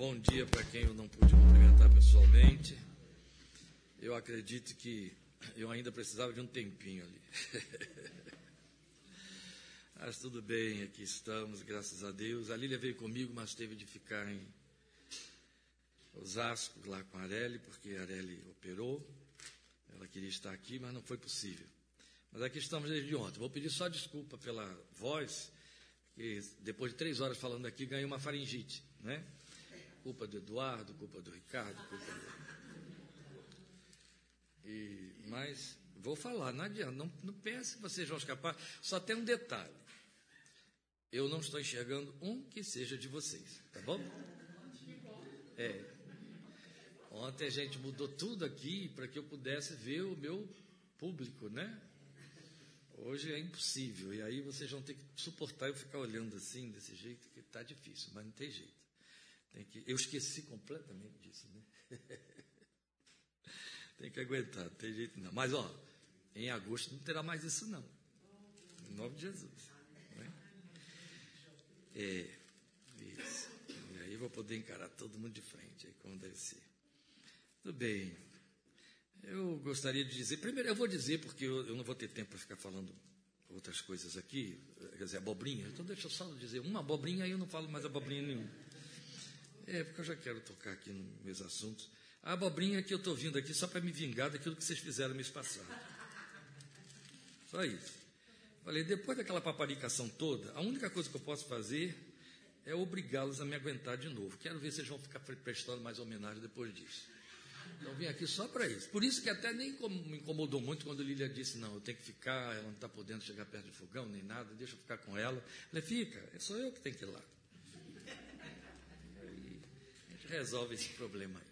Bom dia para quem eu não pude cumprimentar pessoalmente. Eu acredito que eu ainda precisava de um tempinho ali. mas tudo bem, aqui estamos, graças a Deus. A Lília veio comigo, mas teve de ficar em Osasco, lá com a Areli, porque a Areli operou. Ela queria estar aqui, mas não foi possível. Mas aqui estamos desde ontem. Vou pedir só desculpa pela voz, que depois de três horas falando aqui, ganhei uma faringite, né? Culpa do Eduardo, culpa do Ricardo, culpa do... E, mas vou falar, não adianta, não, não pense que vocês vão escapar. Só tem um detalhe. Eu não estou enxergando um que seja de vocês, tá bom? É. Ontem a gente mudou tudo aqui para que eu pudesse ver o meu público, né? Hoje é impossível. E aí vocês vão ter que suportar eu ficar olhando assim, desse jeito, que está difícil, mas não tem jeito. Tem que, eu esqueci completamente disso, né? tem que aguentar, não tem jeito não. Mas, ó, em agosto não terá mais isso, não. Em nome de Jesus. Né? É, isso. E aí eu vou poder encarar todo mundo de frente, aí como deve ser. Tudo bem. Eu gostaria de dizer, primeiro eu vou dizer, porque eu, eu não vou ter tempo para ficar falando outras coisas aqui, quer dizer, abobrinha. Então deixa eu só dizer uma abobrinha, aí eu não falo mais abobrinha nenhuma. É, porque eu já quero tocar aqui nos meus assuntos. A abobrinha que eu estou vindo aqui só para me vingar daquilo que vocês fizeram mês passado. Só isso. Falei, depois daquela paparicação toda, a única coisa que eu posso fazer é obrigá-los a me aguentar de novo. Quero ver se eles vão ficar prestando mais homenagem depois disso. Então vim aqui só para isso. Por isso que até nem me incomodou muito quando Lília disse, não, eu tenho que ficar, ela não está podendo chegar perto do fogão, nem nada, deixa eu ficar com ela. Ela fica, é só eu que tenho que ir lá resolve esse problema aí.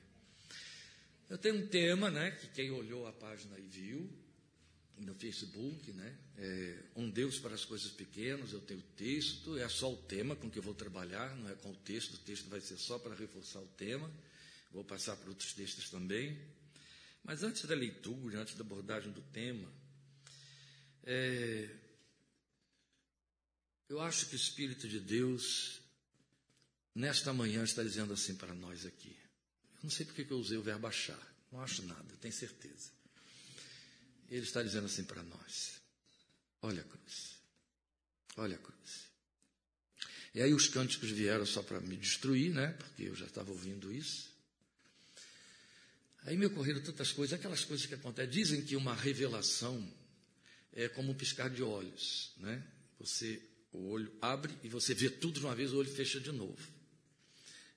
Eu tenho um tema, né, que quem olhou a página e viu, no Facebook, né, é um Deus para as coisas pequenas, eu tenho o texto, é só o tema com que eu vou trabalhar, não é com o texto, o texto vai ser só para reforçar o tema, vou passar para outros textos também. Mas antes da leitura, antes da abordagem do tema, é, eu acho que o Espírito de Deus nesta manhã está dizendo assim para nós aqui. Eu não sei porque que eu usei o verbo achar, não acho nada, tenho certeza. Ele está dizendo assim para nós: olha a cruz, olha a cruz. E aí os cânticos vieram só para me destruir, né? Porque eu já estava ouvindo isso. Aí me ocorreram tantas coisas, aquelas coisas que acontecem. Dizem que uma revelação é como um piscar de olhos, né? Você, o olho abre e você vê tudo de uma vez, o olho fecha de novo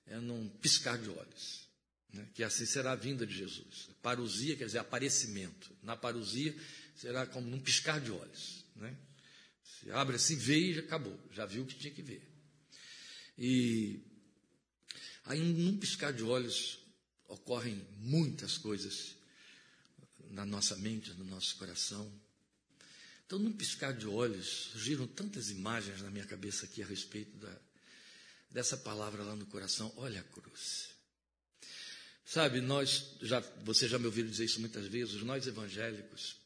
é num piscar de olhos. Né? Que assim será a vinda de Jesus. Parousia quer dizer aparecimento. Na parousia será como num piscar de olhos. Né? Se abre assim, vê e acabou. Já viu o que tinha que ver. E aí, num piscar de olhos, ocorrem muitas coisas na nossa mente, no nosso coração. Então, num piscar de olhos, surgiram tantas imagens na minha cabeça aqui a respeito da, dessa palavra lá no coração, olha a cruz. Sabe, nós, já, você já me ouviu dizer isso muitas vezes, nós evangélicos,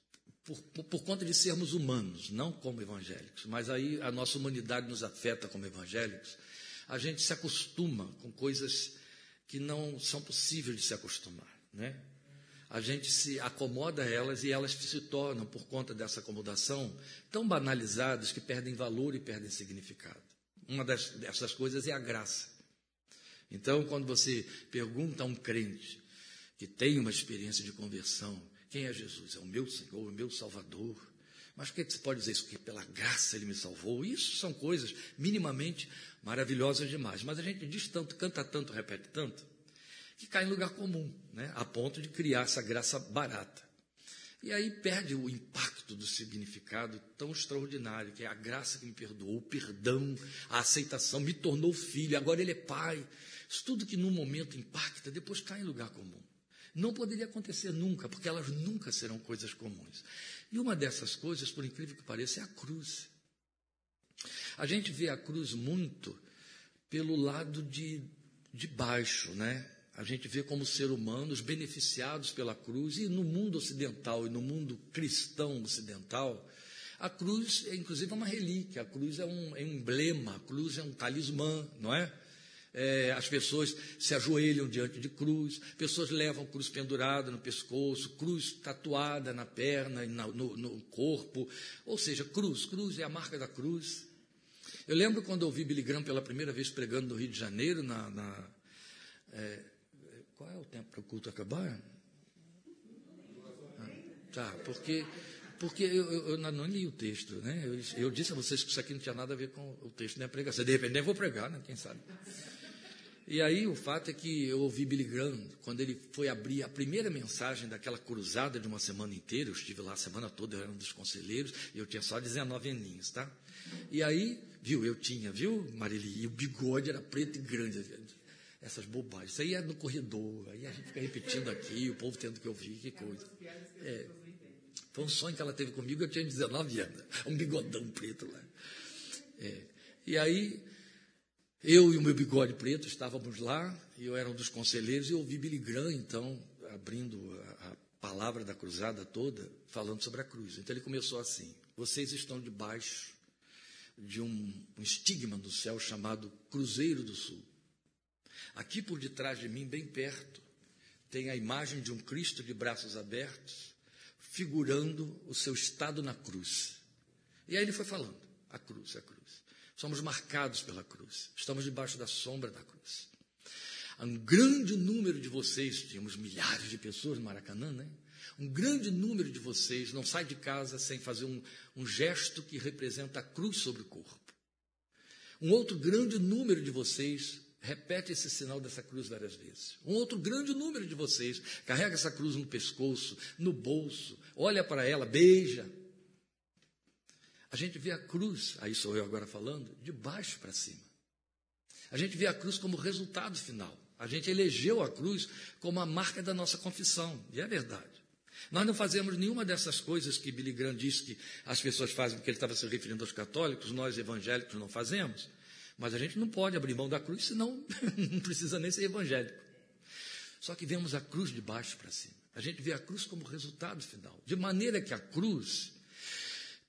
por, por, por, conta de sermos humanos, não como evangélicos, mas aí a nossa humanidade nos afeta como evangélicos, a gente se acostuma com coisas que não são possíveis de se acostumar, né? A gente se acomoda a elas e elas se tornam, por conta dessa acomodação, tão banalizadas que perdem valor e perdem significado. Uma das, dessas coisas é a graça. Então, quando você pergunta a um crente que tem uma experiência de conversão, quem é Jesus? É o meu Senhor, o meu Salvador. Mas por que você pode dizer isso? Porque pela graça ele me salvou. Isso são coisas minimamente maravilhosas demais. Mas a gente diz tanto, canta tanto, repete tanto, que cai em lugar comum, né? a ponto de criar essa graça barata. E aí perde o impacto do significado tão extraordinário, que é a graça que me perdoou, o perdão, a aceitação, me tornou filho, agora ele é pai. Isso tudo que num momento impacta, depois cai em lugar comum. Não poderia acontecer nunca, porque elas nunca serão coisas comuns. E uma dessas coisas, por incrível que pareça, é a cruz. A gente vê a cruz muito pelo lado de, de baixo, né? A gente vê como ser humanos beneficiados pela cruz, e no mundo ocidental e no mundo cristão ocidental, a cruz é inclusive uma relíquia, a cruz é um, é um emblema, a cruz é um talismã, não é? é, as pessoas se ajoelham diante de cruz, pessoas levam cruz pendurada no pescoço, cruz tatuada na perna e no, no corpo, ou seja, cruz, cruz é a marca da cruz. Eu lembro quando eu ouvi Billy Graham pela primeira vez pregando no Rio de Janeiro, na, na é, qual é o tempo para o culto acabar? Ah, tá, porque porque eu, eu, eu, não li o texto, né? Eu, eu, disse a vocês que isso aqui não tinha nada a ver com o texto, nem a pregação. De repente, nem vou pregar, né? Quem sabe? E aí o fato é que eu ouvi Billy Graham, quando ele foi abrir a primeira mensagem daquela cruzada de uma semana inteira, eu estive lá a semana toda, eu era um dos conselheiros, e eu tinha só 19 aninhos, tá? E aí, viu, eu tinha, viu, Marili? E o bigode era preto e grande. Essas bobagens. Isso aí é no corredor, aí a gente fica repetindo aqui, o povo tendo que ouvir, que coisa. É, foi um sonho que ela teve comigo, eu tinha 19 anos. Um bigodão preto lá. É. E aí, eu e o meu bigode preto estávamos lá, e eu era um dos conselheiros, e eu ouvi Billy Graham, então, abrindo a, a palavra da cruzada toda, falando sobre a cruz. Então ele começou assim: Vocês estão debaixo de um, um estigma do céu chamado Cruzeiro do Sul. Aqui por detrás de mim, bem perto, tem a imagem de um Cristo de braços abertos, figurando o seu estado na cruz. E aí ele foi falando: a cruz, a cruz. Somos marcados pela cruz. Estamos debaixo da sombra da cruz. Um grande número de vocês, tínhamos milhares de pessoas no Maracanã, né? Um grande número de vocês não sai de casa sem fazer um, um gesto que representa a cruz sobre o corpo. Um outro grande número de vocês repete esse sinal dessa cruz várias vezes. Um outro grande número de vocês carrega essa cruz no pescoço, no bolso, olha para ela, beija. A gente vê a cruz, aí sou eu agora falando, de baixo para cima. A gente vê a cruz como resultado final. A gente elegeu a cruz como a marca da nossa confissão, e é verdade. Nós não fazemos nenhuma dessas coisas que Billy Graham disse que as pessoas fazem porque ele estava se referindo aos católicos, nós evangélicos não fazemos. Mas a gente não pode abrir mão da cruz, senão não precisa nem ser evangélico. Só que vemos a cruz de baixo para cima. A gente vê a cruz como resultado final. De maneira que a cruz,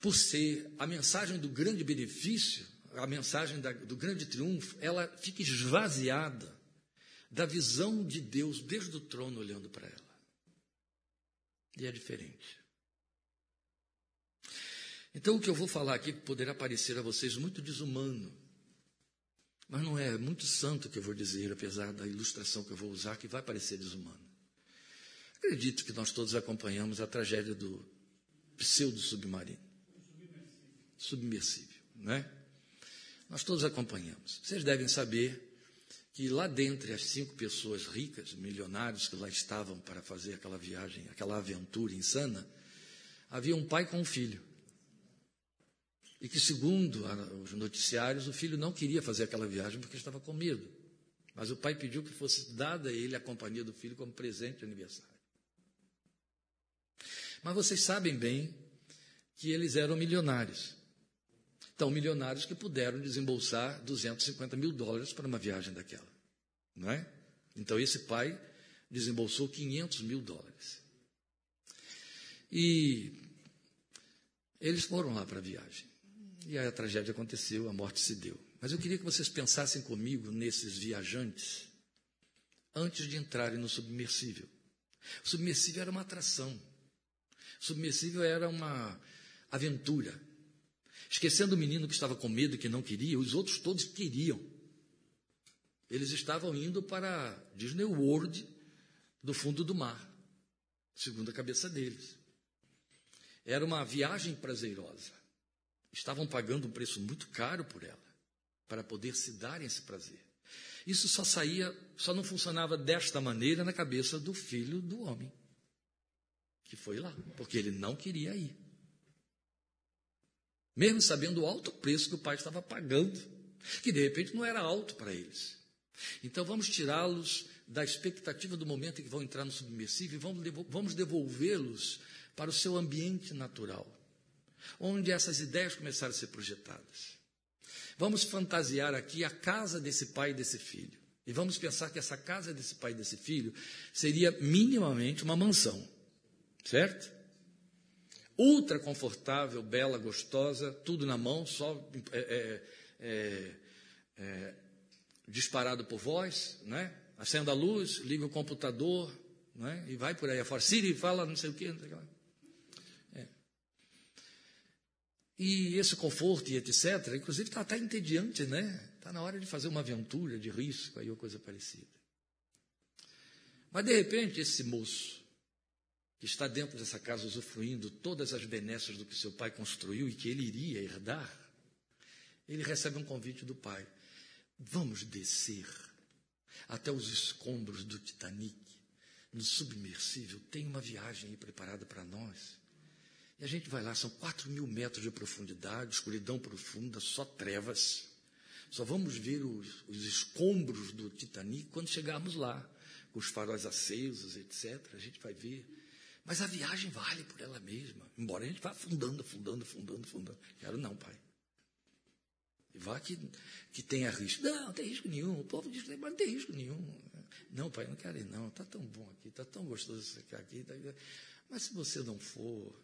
por ser a mensagem do grande benefício, a mensagem da, do grande triunfo, ela fica esvaziada da visão de Deus desde o trono olhando para ela. E é diferente. Então, o que eu vou falar aqui poderá parecer a vocês muito desumano. Mas não é, muito santo que eu vou dizer, apesar da ilustração que eu vou usar, que vai parecer desumano. Acredito que nós todos acompanhamos a tragédia do pseudo-submarino. Submersível, não é? Nós todos acompanhamos. Vocês devem saber que lá dentre as cinco pessoas ricas, milionários que lá estavam para fazer aquela viagem, aquela aventura insana, havia um pai com um filho. E que, segundo os noticiários, o filho não queria fazer aquela viagem porque estava com medo. Mas o pai pediu que fosse dada a ele a companhia do filho como presente de aniversário. Mas vocês sabem bem que eles eram milionários. Então, milionários que puderam desembolsar 250 mil dólares para uma viagem daquela. Não é? Então, esse pai desembolsou 500 mil dólares. E eles foram lá para a viagem. E a tragédia aconteceu, a morte se deu. Mas eu queria que vocês pensassem comigo nesses viajantes antes de entrarem no submersível. O submersível era uma atração. O submersível era uma aventura. Esquecendo o menino que estava com medo e que não queria, os outros todos queriam. Eles estavam indo para Disney World do fundo do mar, segundo a cabeça deles. Era uma viagem prazerosa estavam pagando um preço muito caro por ela, para poder se darem esse prazer. Isso só saía, só não funcionava desta maneira na cabeça do filho do homem, que foi lá, porque ele não queria ir. Mesmo sabendo o alto preço que o pai estava pagando, que de repente não era alto para eles. Então vamos tirá-los da expectativa do momento em que vão entrar no submersível e vamos devolvê-los para o seu ambiente natural onde essas ideias começaram a ser projetadas. Vamos fantasiar aqui a casa desse pai e desse filho. E vamos pensar que essa casa desse pai e desse filho seria minimamente uma mansão, certo? Ultra confortável, bela, gostosa, tudo na mão, só é, é, é, é disparado por voz, né? acenda a luz, liga o computador, né? e vai por aí afora. Siri fala não sei o quê. Não sei o quê. É. E esse conforto e etc., inclusive está até entediante, né? Está na hora de fazer uma aventura de risco aí ou coisa parecida. Mas de repente esse moço que está dentro dessa casa usufruindo todas as benesses do que seu pai construiu e que ele iria herdar, ele recebe um convite do pai. Vamos descer até os escombros do Titanic, no submersível. Tem uma viagem aí preparada para nós. E a gente vai lá, são quatro mil metros de profundidade, escuridão profunda, só trevas. Só vamos ver os, os escombros do Titanic quando chegarmos lá, com os faróis acesos, etc. A gente vai ver. Mas a viagem vale por ela mesma, embora a gente vá afundando, afundando, afundando, afundando. Quero não, pai. Vá que, que tenha risco. Não, não tem risco nenhum. O povo diz, mas não tem risco nenhum. Não, pai, não quero ir, não. Está tão bom aqui, está tão gostoso ficar aqui. Tá... Mas se você não for,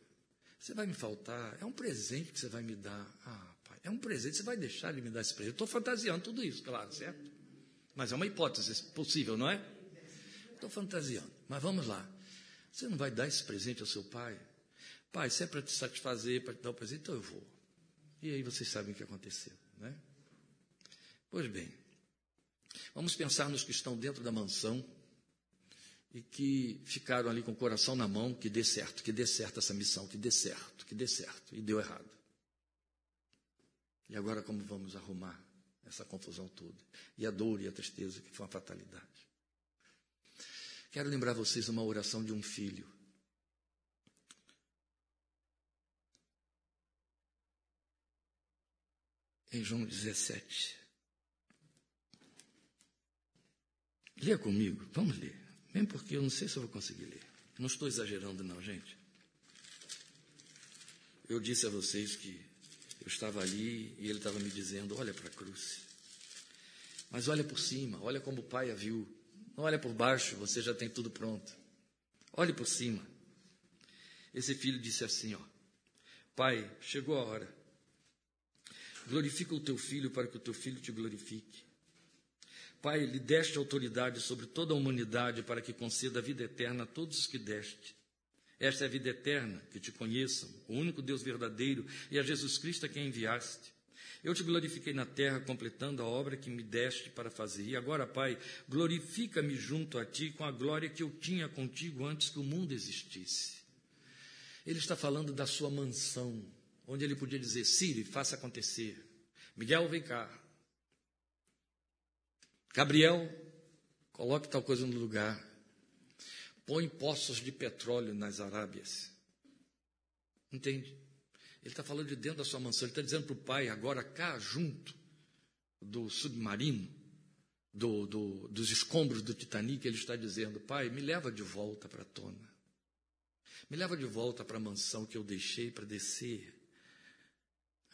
você vai me faltar. É um presente que você vai me dar. Ah, pai, é um presente. Você vai deixar de me dar esse presente. Estou fantasiando tudo isso, claro, certo? Mas é uma hipótese possível, não é? Estou fantasiando. Mas vamos lá. Você não vai dar esse presente ao seu pai? Pai, se é para te satisfazer, para te dar o presente, então eu vou. E aí vocês sabem o que aconteceu. Né? Pois bem, vamos pensar nos que estão dentro da mansão e que ficaram ali com o coração na mão, que dê certo, que dê certo essa missão, que dê certo, que dê certo, e deu errado. E agora como vamos arrumar essa confusão toda? E a dor e a tristeza, que foi uma fatalidade. Quero lembrar vocês uma oração de um filho em João 17. Leia comigo, vamos ler. Mesmo porque eu não sei se eu vou conseguir ler. Não estou exagerando, não, gente. Eu disse a vocês que eu estava ali e ele estava me dizendo: olha para a cruz. Mas olha por cima, olha como o pai a viu. Não olha por baixo, você já tem tudo pronto. Olhe por cima. Esse filho disse assim: ó, Pai, chegou a hora Glorifica o teu filho para que o teu filho te glorifique. Pai, lhe deste autoridade sobre toda a humanidade para que conceda a vida eterna a todos os que deste. Esta é a vida eterna, que te conheçam, o único Deus verdadeiro e a Jesus Cristo a quem enviaste. Eu te glorifiquei na terra, completando a obra que me deste para fazer. E agora, Pai, glorifica-me junto a ti com a glória que eu tinha contigo antes que o mundo existisse. Ele está falando da sua mansão, onde ele podia dizer: Siri, faça acontecer. Miguel, vem cá. Gabriel, coloque tal coisa no lugar. Põe poços de petróleo nas Arábias. Entende? Ele está falando de dentro da sua mansão. Ele está dizendo para o pai, agora cá, junto do submarino, do, do, dos escombros do Titanic, ele está dizendo: Pai, me leva de volta para a tona. Me leva de volta para a mansão que eu deixei para descer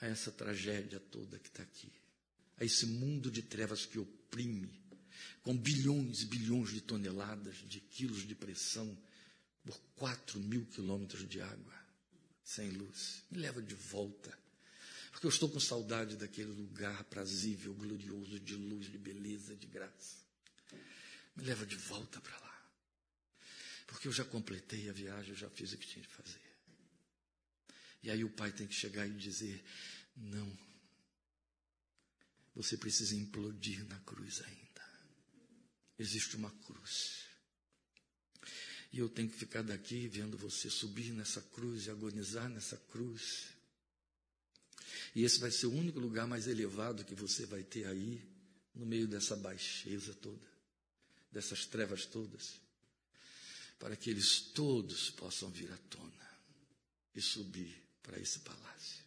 a essa tragédia toda que está aqui, a esse mundo de trevas que oprime, com bilhões e bilhões de toneladas de quilos de pressão por quatro mil quilômetros de água, sem luz. Me leva de volta, porque eu estou com saudade daquele lugar prazível, glorioso, de luz, de beleza, de graça. Me leva de volta para lá, porque eu já completei a viagem, eu já fiz o que tinha de fazer. E aí o pai tem que chegar e dizer: não. Você precisa implodir na cruz ainda. Existe uma cruz. E eu tenho que ficar daqui vendo você subir nessa cruz e agonizar nessa cruz. E esse vai ser o único lugar mais elevado que você vai ter aí, no meio dessa baixeza toda, dessas trevas todas, para que eles todos possam vir à tona e subir para esse palácio.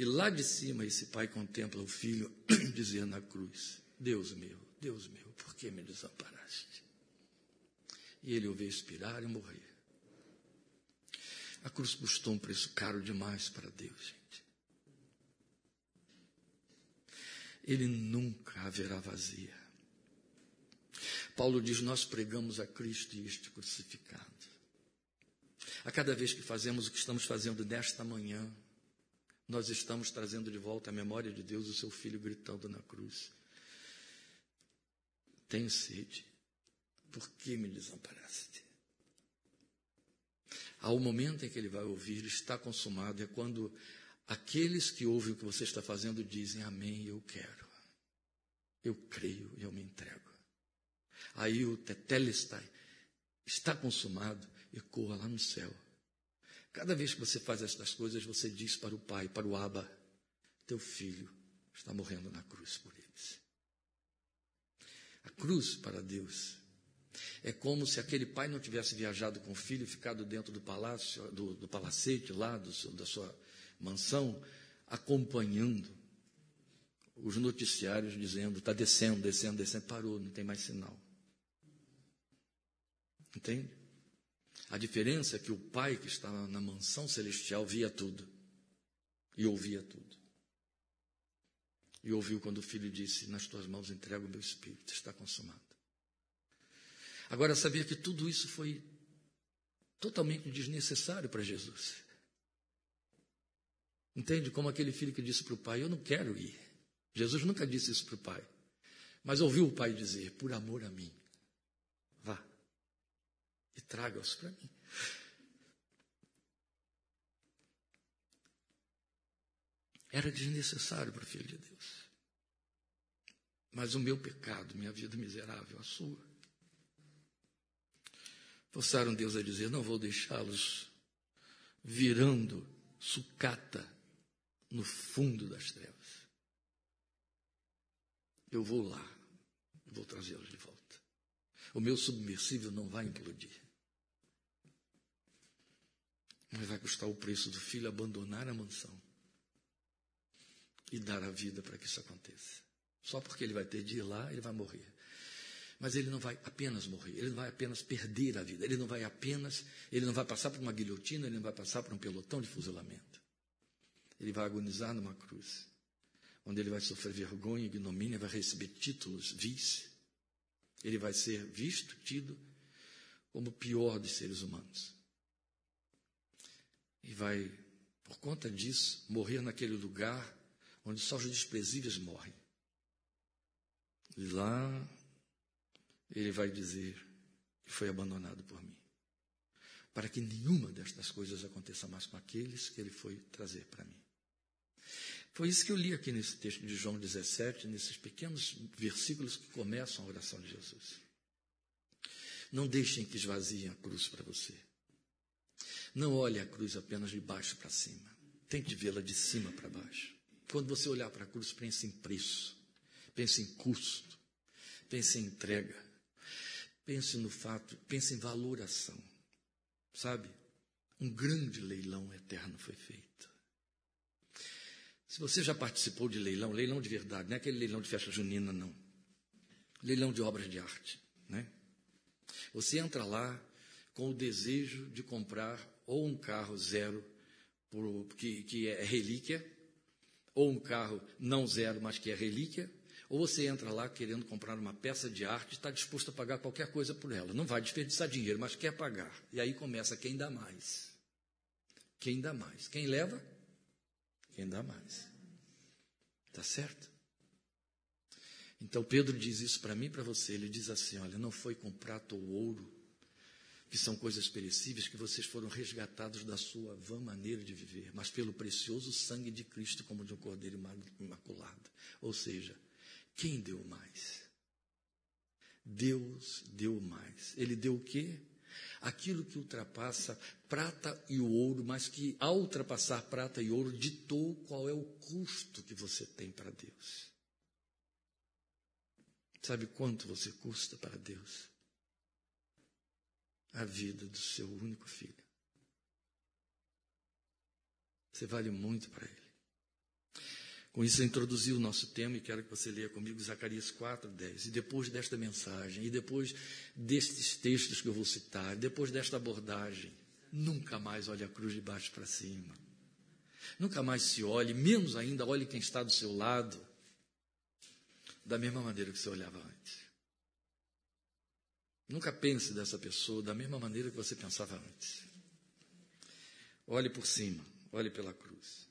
E lá de cima esse pai contempla o filho dizendo na cruz: Deus meu, Deus meu, por que me desamparaste? E ele o vê expirar e morrer. A cruz custou um preço caro demais para Deus, gente. Ele nunca haverá vazia. Paulo diz: Nós pregamos a Cristo e este crucificado. A cada vez que fazemos o que estamos fazendo nesta manhã, nós estamos trazendo de volta à memória de Deus o seu filho gritando na cruz. Tenho sede. Por que me desamparaste? Há momento em que ele vai ouvir, está consumado, é quando aqueles que ouvem o que você está fazendo dizem: Amém, eu quero. Eu creio e eu me entrego. Aí o tetelestai está consumado, ecoa lá no céu. Cada vez que você faz estas coisas, você diz para o Pai, para o Abba, teu filho está morrendo na cruz por eles. A cruz para Deus é como se aquele pai não tivesse viajado com o filho, ficado dentro do palácio, do, do palacete lá, do, da sua mansão, acompanhando os noticiários dizendo: está descendo, descendo, descendo, parou, não tem mais sinal. Entende? A diferença é que o pai que estava na mansão celestial via tudo e ouvia tudo. E ouviu quando o filho disse: Nas tuas mãos entrego o meu espírito, está consumado. Agora, sabia que tudo isso foi totalmente desnecessário para Jesus. Entende? Como aquele filho que disse para o pai: Eu não quero ir. Jesus nunca disse isso para o pai. Mas ouviu o pai dizer: Por amor a mim, e traga-os para mim. Era desnecessário para o filho de Deus. Mas o meu pecado, minha vida miserável, a sua, forçaram Deus a dizer: Não vou deixá-los virando sucata no fundo das trevas. Eu vou lá, vou trazê-los de volta. O meu submersível não vai implodir. Mas vai custar o preço do filho abandonar a mansão e dar a vida para que isso aconteça. Só porque ele vai ter de ir lá, ele vai morrer. Mas ele não vai apenas morrer, ele não vai apenas perder a vida, ele não vai apenas, ele não vai passar por uma guilhotina, ele não vai passar por um pelotão de fuzilamento. Ele vai agonizar numa cruz, onde ele vai sofrer vergonha, ignomínia, vai receber títulos, vice. Ele vai ser visto, tido como o pior dos seres humanos. E vai, por conta disso, morrer naquele lugar onde só os desprezíveis morrem. E lá ele vai dizer que foi abandonado por mim. Para que nenhuma destas coisas aconteça mais com aqueles que ele foi trazer para mim. Foi isso que eu li aqui nesse texto de João 17, nesses pequenos versículos que começam a oração de Jesus. Não deixem que esvaziem a cruz para você. Não olhe a cruz apenas de baixo para cima. Tente vê-la de cima para baixo. Quando você olhar para a cruz, pense em preço, pense em custo, pense em entrega, pense no fato, pense em valoração. Sabe? Um grande leilão eterno foi feito. Se você já participou de leilão, leilão de verdade, não é aquele leilão de festa junina, não. Leilão de obras de arte, né? Você entra lá com o desejo de comprar ou um carro zero, que, que é relíquia, ou um carro não zero, mas que é relíquia, ou você entra lá querendo comprar uma peça de arte e está disposto a pagar qualquer coisa por ela. Não vai desperdiçar dinheiro, mas quer pagar. E aí começa quem dá mais. Quem dá mais? Quem leva? Quem dá mais. Está certo? Então Pedro diz isso para mim e para você. Ele diz assim: olha, não foi com prata ou ouro que são coisas perecíveis, que vocês foram resgatados da sua vã maneira de viver, mas pelo precioso sangue de Cristo, como de um cordeiro imaculado. Ou seja, quem deu mais? Deus deu mais. Ele deu o quê? Aquilo que ultrapassa prata e ouro, mas que ao ultrapassar prata e ouro, ditou qual é o custo que você tem para Deus. Sabe quanto você custa para Deus? a vida do seu único filho. Você vale muito para ele. Com isso, eu introduzi o nosso tema e quero que você leia comigo Zacarias 4, 10. E depois desta mensagem, e depois destes textos que eu vou citar, depois desta abordagem, nunca mais olhe a cruz de baixo para cima. Nunca mais se olhe, menos ainda olhe quem está do seu lado, da mesma maneira que você olhava antes. Nunca pense dessa pessoa da mesma maneira que você pensava antes. Olhe por cima, olhe pela cruz.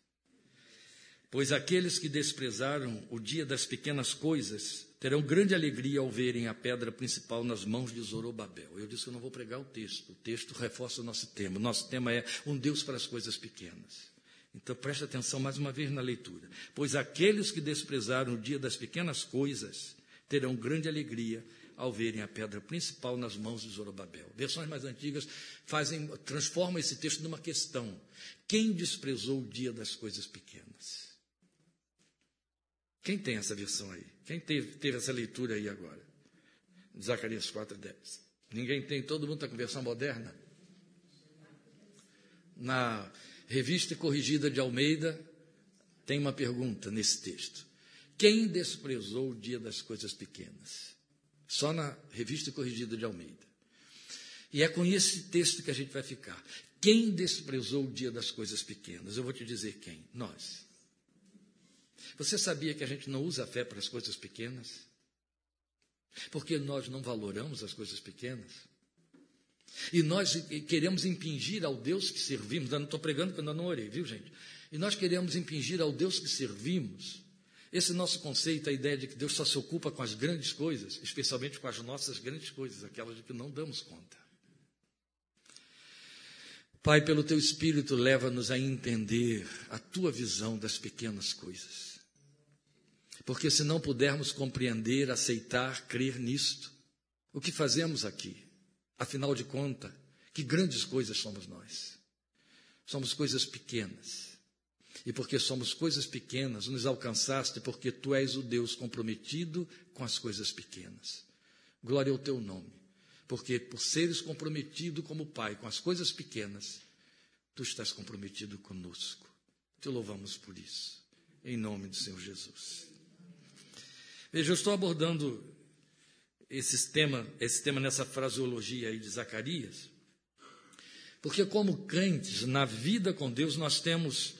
Pois aqueles que desprezaram o dia das pequenas coisas terão grande alegria ao verem a pedra principal nas mãos de Zorobabel. Eu disse que eu não vou pregar o texto. O texto reforça o nosso tema. O nosso tema é um Deus para as coisas pequenas. Então preste atenção mais uma vez na leitura. Pois aqueles que desprezaram o dia das pequenas coisas terão grande alegria ao verem a pedra principal nas mãos de Zorobabel. Versões mais antigas fazem, transformam esse texto numa questão. Quem desprezou o dia das coisas pequenas? Quem tem essa versão aí? Quem teve, teve essa leitura aí agora? Zacarias 4,10. Ninguém tem, todo mundo está com versão moderna? Na revista corrigida de Almeida, tem uma pergunta nesse texto. Quem desprezou o dia das coisas pequenas? Só na revista corrigida de Almeida. E é com esse texto que a gente vai ficar. Quem desprezou o dia das coisas pequenas? Eu vou te dizer quem. Nós. Você sabia que a gente não usa a fé para as coisas pequenas? Porque nós não valoramos as coisas pequenas. E nós queremos impingir ao Deus que servimos, eu não estou pregando porque eu não orei, viu gente? E nós queremos impingir ao Deus que servimos esse nosso conceito, a ideia de que Deus só se ocupa com as grandes coisas, especialmente com as nossas grandes coisas, aquelas de que não damos conta. Pai, pelo teu Espírito, leva-nos a entender a tua visão das pequenas coisas. Porque se não pudermos compreender, aceitar, crer nisto, o que fazemos aqui? Afinal de contas, que grandes coisas somos nós. Somos coisas pequenas. E porque somos coisas pequenas, nos alcançaste porque tu és o Deus comprometido com as coisas pequenas. Glória ao teu nome. Porque por seres comprometido como Pai com as coisas pequenas, tu estás comprometido conosco. Te louvamos por isso. Em nome do Senhor Jesus. Veja, eu estou abordando esse tema, esse tema nessa fraseologia aí de Zacarias, porque como crentes, na vida com Deus, nós temos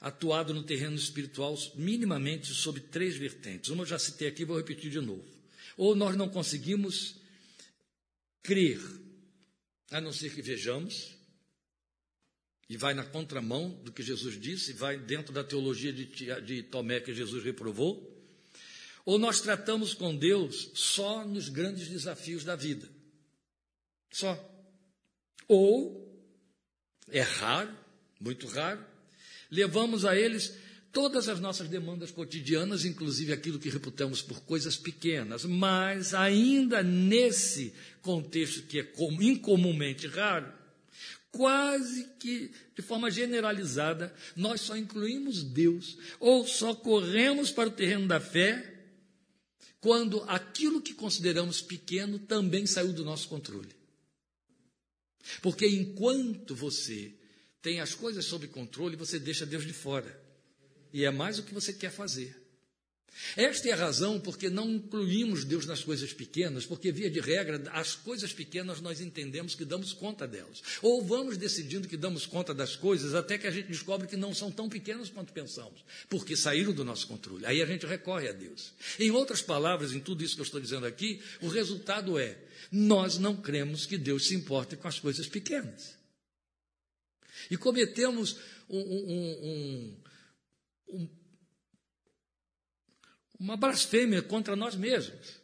atuado no terreno espiritual minimamente sobre três vertentes. Uma eu já citei aqui, vou repetir de novo. Ou nós não conseguimos crer, a não ser que vejamos, e vai na contramão do que Jesus disse, vai dentro da teologia de, de Tomé que Jesus reprovou, ou nós tratamos com Deus só nos grandes desafios da vida? Só. Ou, é raro, muito raro, levamos a eles todas as nossas demandas cotidianas, inclusive aquilo que reputamos por coisas pequenas, mas ainda nesse contexto que é incomumente raro, quase que de forma generalizada, nós só incluímos Deus ou só corremos para o terreno da fé quando aquilo que consideramos pequeno também saiu do nosso controle. Porque enquanto você tem as coisas sob controle, você deixa Deus de fora. E é mais o que você quer fazer. Esta é a razão porque não incluímos Deus nas coisas pequenas, porque, via de regra, as coisas pequenas nós entendemos que damos conta delas. Ou vamos decidindo que damos conta das coisas até que a gente descobre que não são tão pequenas quanto pensamos, porque saíram do nosso controle. Aí a gente recorre a Deus. Em outras palavras, em tudo isso que eu estou dizendo aqui, o resultado é: nós não cremos que Deus se importe com as coisas pequenas. E cometemos um, um, um, um uma blasfêmia contra nós mesmos.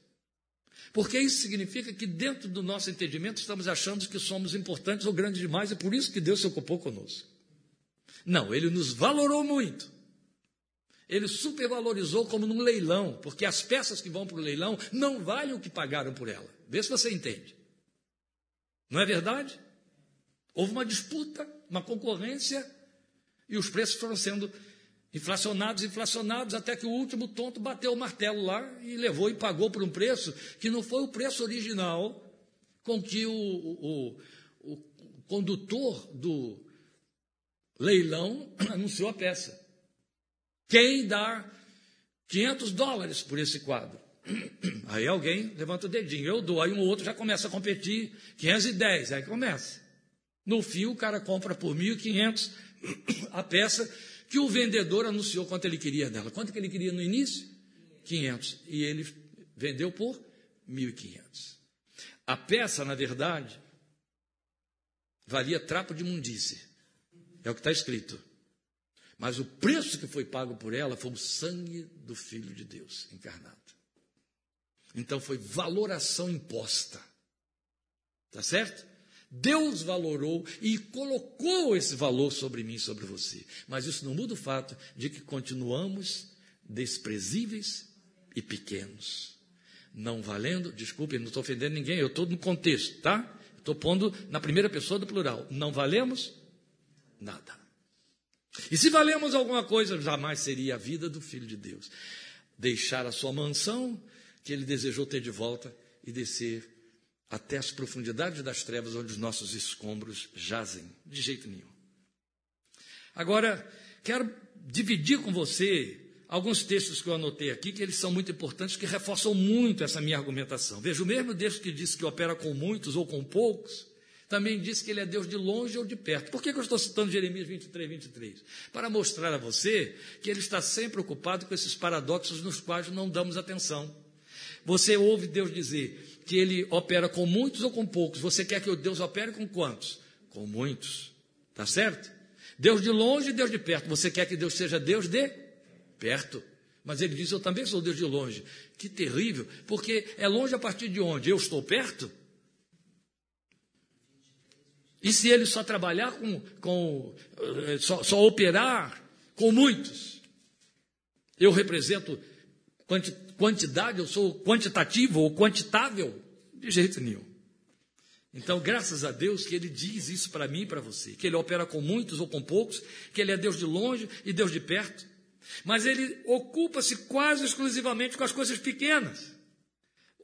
Porque isso significa que, dentro do nosso entendimento, estamos achando que somos importantes ou grandes demais, e por isso que Deus se ocupou conosco. Não, ele nos valorou muito. Ele supervalorizou como num leilão, porque as peças que vão para o leilão não valem o que pagaram por ela. Vê se você entende. Não é verdade? Houve uma disputa, uma concorrência, e os preços foram sendo Inflacionados, inflacionados, até que o último tonto bateu o martelo lá e levou e pagou por um preço que não foi o preço original com que o, o, o, condutor do leilão anunciou a peça. Quem dá 500 dólares por esse quadro? Aí alguém levanta o dedinho, eu dou, aí um outro já começa a competir, 510, aí começa. No fim, o cara compra por 1.500 a peça que o vendedor anunciou quanto ele queria dela. Quanto que ele queria no início? 500. E ele vendeu por 1.500. A peça, na verdade, valia trapo de imundície. É o que está escrito. Mas o preço que foi pago por ela foi o sangue do Filho de Deus encarnado. Então foi valoração imposta. Tá certo? Deus valorou e colocou esse valor sobre mim e sobre você. Mas isso não muda o fato de que continuamos desprezíveis e pequenos. Não valendo, desculpe, não estou ofendendo ninguém, eu estou no contexto, tá? Estou pondo na primeira pessoa do plural. Não valemos nada. E se valemos alguma coisa, jamais seria a vida do Filho de Deus. Deixar a sua mansão, que ele desejou ter de volta, e descer até as profundidades das trevas onde os nossos escombros jazem. De jeito nenhum. Agora, quero dividir com você alguns textos que eu anotei aqui, que eles são muito importantes, que reforçam muito essa minha argumentação. Veja, o mesmo Deus que disse que opera com muitos ou com poucos, também disse que ele é Deus de longe ou de perto. Por que, que eu estou citando Jeremias 23, 23? Para mostrar a você que ele está sempre ocupado com esses paradoxos nos quais não damos atenção. Você ouve Deus dizer que ele opera com muitos ou com poucos. Você quer que Deus opere com quantos? Com muitos. Tá certo? Deus de longe e Deus de perto. Você quer que Deus seja Deus de perto. Mas ele diz: Eu também sou Deus de longe. Que terrível, porque é longe a partir de onde? Eu estou perto? E se ele só trabalhar com, com eh, só, só operar com muitos? Eu represento quantidade, eu sou quantitativo ou quantitável? De jeito nenhum. Então, graças a Deus que Ele diz isso para mim e para você, que Ele opera com muitos ou com poucos, que Ele é Deus de longe e Deus de perto, mas Ele ocupa-se quase exclusivamente com as coisas pequenas.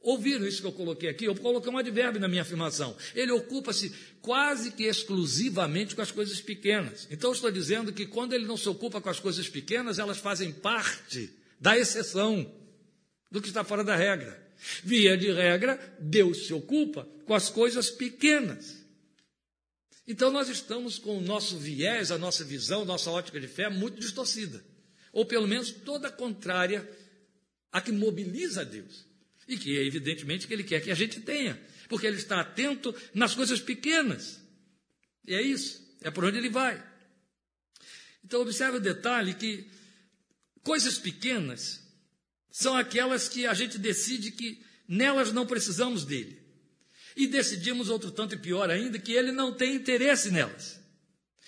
Ouviram isso que eu coloquei aqui? Eu coloquei um advérbio na minha afirmação. Ele ocupa-se quase que exclusivamente com as coisas pequenas. Então, estou dizendo que quando ele não se ocupa com as coisas pequenas, elas fazem parte da exceção do que está fora da regra. Via de regra, Deus se ocupa com as coisas pequenas. Então, nós estamos com o nosso viés, a nossa visão, nossa ótica de fé muito distorcida. Ou pelo menos toda contrária a que mobiliza Deus. E que é evidentemente que Ele quer que a gente tenha. Porque Ele está atento nas coisas pequenas. E é isso. É por onde Ele vai. Então, observe o detalhe que coisas pequenas são aquelas que a gente decide que nelas não precisamos dele. E decidimos outro tanto e pior ainda, que ele não tem interesse nelas.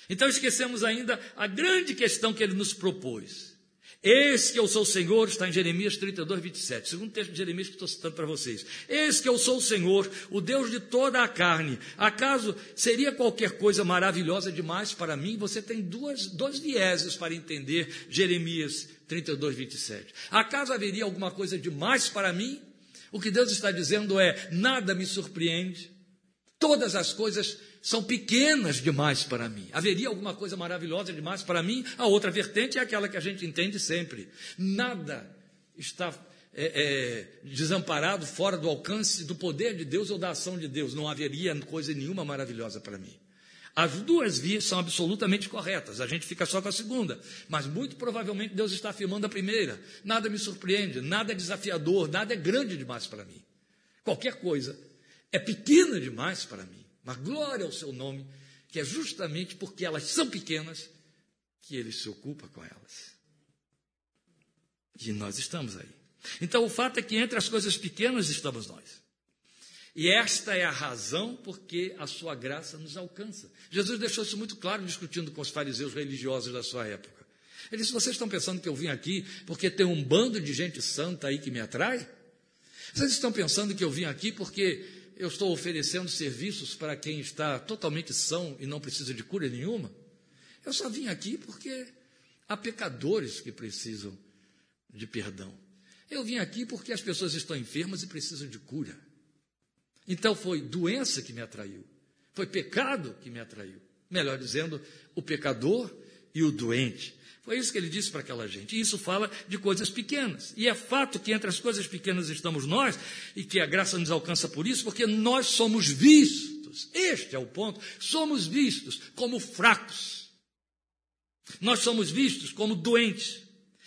Então esquecemos ainda a grande questão que ele nos propôs. Eis que eu sou o Senhor, está em Jeremias 32, 27. Segundo texto de Jeremias que estou citando para vocês. Eis que eu sou o Senhor, o Deus de toda a carne. Acaso seria qualquer coisa maravilhosa demais para mim? Você tem duas, dois vieses para entender Jeremias 32, 27. Acaso haveria alguma coisa demais para mim? O que Deus está dizendo é: nada me surpreende, todas as coisas são pequenas demais para mim. Haveria alguma coisa maravilhosa demais para mim? A outra vertente é aquela que a gente entende sempre: nada está é, é, desamparado, fora do alcance do poder de Deus ou da ação de Deus. Não haveria coisa nenhuma maravilhosa para mim. As duas vias são absolutamente corretas, a gente fica só com a segunda. Mas muito provavelmente Deus está afirmando a primeira. Nada me surpreende, nada é desafiador, nada é grande demais para mim. Qualquer coisa é pequena demais para mim. Mas glória ao seu nome, que é justamente porque elas são pequenas que ele se ocupa com elas. E nós estamos aí. Então o fato é que entre as coisas pequenas estamos nós. E esta é a razão porque a sua graça nos alcança. Jesus deixou isso muito claro discutindo com os fariseus religiosos da sua época. Ele disse: Vocês estão pensando que eu vim aqui porque tem um bando de gente santa aí que me atrai? Vocês estão pensando que eu vim aqui porque eu estou oferecendo serviços para quem está totalmente são e não precisa de cura nenhuma? Eu só vim aqui porque há pecadores que precisam de perdão. Eu vim aqui porque as pessoas estão enfermas e precisam de cura. Então foi doença que me atraiu, foi pecado que me atraiu. Melhor dizendo, o pecador e o doente. Foi isso que ele disse para aquela gente. E isso fala de coisas pequenas. E é fato que entre as coisas pequenas estamos nós, e que a graça nos alcança por isso, porque nós somos vistos. Este é o ponto. Somos vistos como fracos. Nós somos vistos como doentes.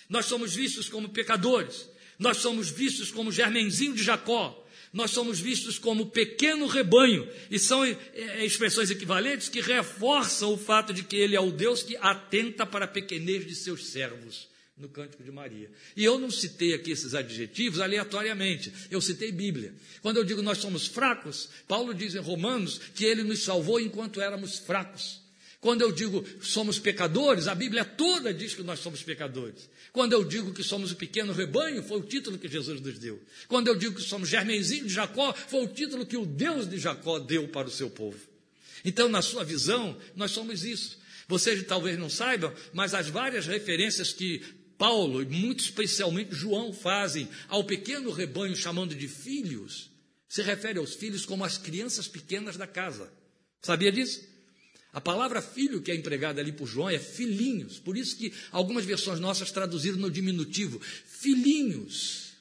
Nós somos vistos como pecadores. Nós somos vistos como germenzinho de Jacó nós somos vistos como pequeno rebanho, e são é, é, expressões equivalentes que reforçam o fato de que ele é o Deus que atenta para a pequenez de seus servos. no Cântico de Maria. E eu não citei aqui esses adjetivos aleatoriamente, eu citei Bíblia. Quando eu digo nós somos fracos, Paulo diz em Romanos que ele nos salvou enquanto éramos fracos. Quando eu digo somos pecadores, a Bíblia toda diz que nós somos pecadores. Quando eu digo que somos o pequeno rebanho, foi o título que Jesus nos deu. Quando eu digo que somos germenzinho de Jacó, foi o título que o Deus de Jacó deu para o seu povo. Então, na sua visão, nós somos isso. Vocês talvez não saibam, mas as várias referências que Paulo, e muito especialmente João, fazem ao pequeno rebanho chamando de filhos, se refere aos filhos como as crianças pequenas da casa. Sabia disso? A palavra filho que é empregada ali por João é filhinhos. Por isso que algumas versões nossas traduziram no diminutivo, filhinhos.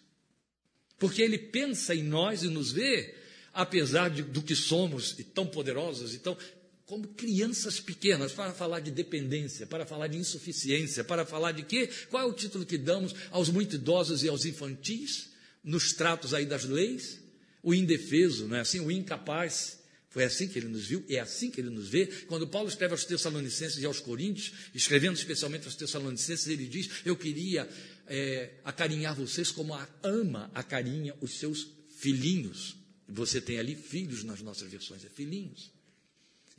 Porque ele pensa em nós e nos vê, apesar de, do que somos e tão poderosos e tão como crianças pequenas, para falar de dependência, para falar de insuficiência, para falar de quê? Qual é o título que damos aos muito idosos e aos infantis, nos tratos aí das leis? O indefeso, não é assim? O incapaz. Foi assim que ele nos viu, é assim que ele nos vê. Quando Paulo escreve aos Tessalonicenses e aos Coríntios, escrevendo especialmente aos Tessalonicenses, ele diz: Eu queria é, acarinhar vocês como a ama acarinha os seus filhinhos. Você tem ali filhos nas nossas versões, é filhinhos.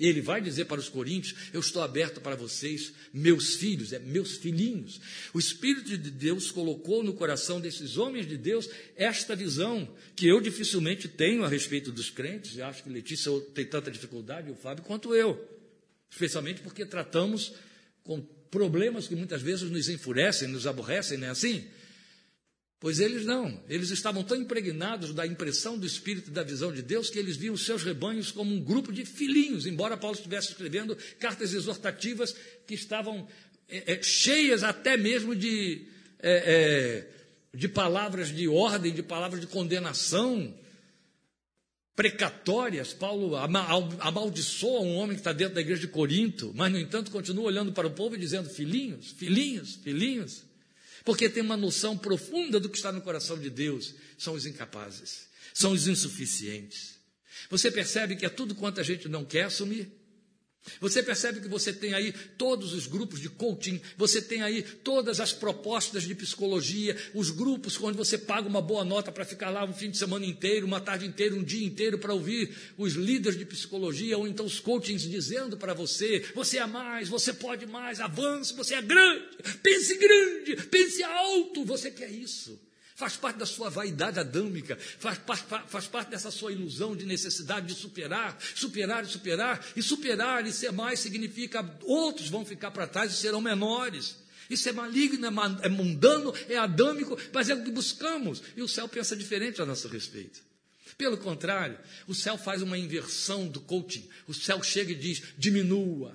E ele vai dizer para os coríntios: Eu estou aberto para vocês, meus filhos, é meus filhinhos. O Espírito de Deus colocou no coração desses homens de Deus esta visão, que eu dificilmente tenho a respeito dos crentes, e acho que Letícia tem tanta dificuldade, o Fábio, quanto eu. Especialmente porque tratamos com problemas que muitas vezes nos enfurecem, nos aborrecem, não é assim? Pois eles não, eles estavam tão impregnados da impressão do Espírito e da visão de Deus que eles viam os seus rebanhos como um grupo de filhinhos, embora Paulo estivesse escrevendo cartas exortativas que estavam é, é, cheias até mesmo de, é, é de palavras de ordem, de palavras de condenação precatórias. Paulo amaldiçoa um homem que está dentro da igreja de Corinto, mas, no entanto, continua olhando para o povo e dizendo: filhinhos, filhinhos, filhinhos porque tem uma noção profunda do que está no coração de Deus, são os incapazes, são os insuficientes. Você percebe que é tudo quanto a gente não quer assumir? Você percebe que você tem aí todos os grupos de coaching, você tem aí todas as propostas de psicologia, os grupos onde você paga uma boa nota para ficar lá um fim de semana inteiro, uma tarde inteira, um dia inteiro para ouvir os líderes de psicologia ou então os coachings dizendo para você: você é mais, você pode mais, avance, você é grande, pense grande, pense alto, você quer isso faz parte da sua vaidade adâmica, faz, faz, faz parte dessa sua ilusão de necessidade de superar, superar e superar, e superar e ser mais significa outros vão ficar para trás e serão menores. Isso é maligno, é, é mundano, é adâmico, mas é o que buscamos. E o céu pensa diferente a nosso respeito. Pelo contrário, o céu faz uma inversão do coaching. O céu chega e diz: diminua,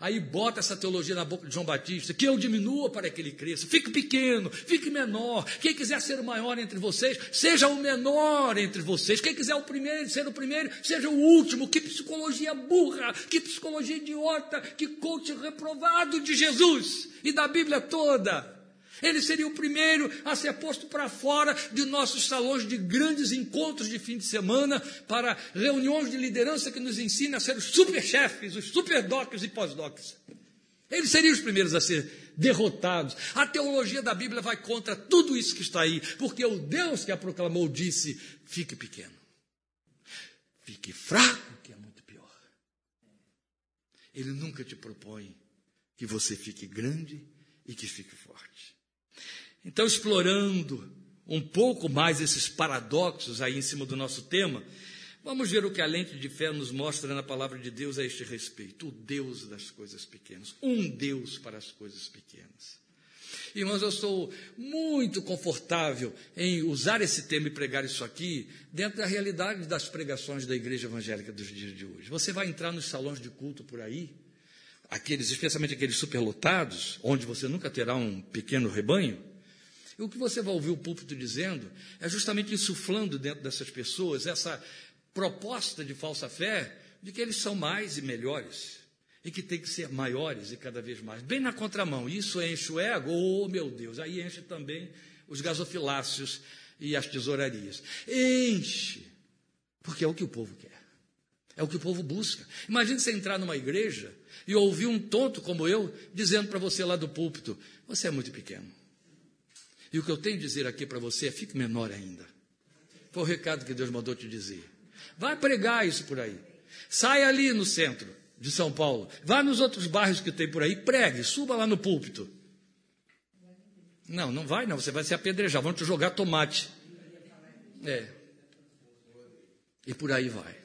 Aí bota essa teologia na boca de João Batista, que eu diminua para que ele cresça. Fique pequeno, fique menor. Quem quiser ser o maior entre vocês, seja o menor entre vocês. Quem quiser o primeiro, ser o primeiro, seja o último. Que psicologia burra, que psicologia idiota, que coach reprovado de Jesus e da Bíblia toda. Ele seria o primeiro a ser posto para fora de nossos salões de grandes encontros de fim de semana para reuniões de liderança que nos ensina a ser os superchefes, os superdocs e pós-docs. Eles seriam os primeiros a ser derrotados. A teologia da Bíblia vai contra tudo isso que está aí, porque o Deus que a proclamou disse: fique pequeno, fique fraco, que é muito pior. Ele nunca te propõe que você fique grande e que fique forte. Então, explorando um pouco mais esses paradoxos aí em cima do nosso tema, vamos ver o que a lente de fé nos mostra na palavra de Deus a este respeito. O Deus das coisas pequenas. Um Deus para as coisas pequenas. Irmãos, eu sou muito confortável em usar esse tema e pregar isso aqui dentro da realidade das pregações da igreja evangélica dos dias de hoje. Você vai entrar nos salões de culto por aí, aqueles, especialmente aqueles superlotados, onde você nunca terá um pequeno rebanho, e o que você vai ouvir o púlpito dizendo é justamente insuflando dentro dessas pessoas essa proposta de falsa fé de que eles são mais e melhores e que tem que ser maiores e cada vez mais. Bem na contramão, isso enche o ego, oh meu Deus, aí enche também os gasofiláceos e as tesourarias. Enche, porque é o que o povo quer, é o que o povo busca. Imagine você entrar numa igreja e ouvir um tonto como eu dizendo para você lá do púlpito: você é muito pequeno. E o que eu tenho a dizer aqui para você é: fique menor ainda. Foi o recado que Deus mandou te dizer. Vai pregar isso por aí. Sai ali no centro de São Paulo. Vá nos outros bairros que tem por aí. Pregue. Suba lá no púlpito. Não, não vai não. Você vai se apedrejar. Vão te jogar tomate. É. E por aí vai.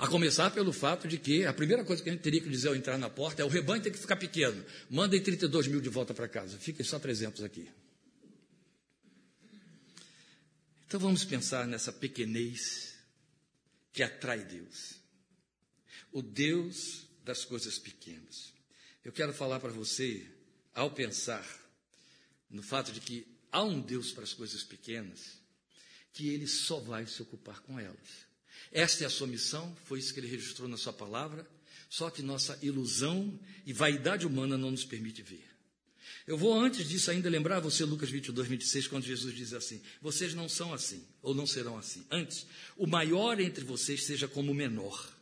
A começar pelo fato de que a primeira coisa que a gente teria que dizer ao entrar na porta é o rebanho tem que ficar pequeno. Mandem 32 mil de volta para casa. Fiquem só 300 aqui. Então vamos pensar nessa pequenez que atrai Deus. O Deus das coisas pequenas. Eu quero falar para você, ao pensar no fato de que há um Deus para as coisas pequenas, que ele só vai se ocupar com elas. Esta é a sua missão, foi isso que ele registrou na sua palavra, só que nossa ilusão e vaidade humana não nos permite ver. Eu vou antes disso ainda lembrar você Lucas 22, 26, quando Jesus diz assim: Vocês não são assim, ou não serão assim. Antes, o maior entre vocês seja como o menor,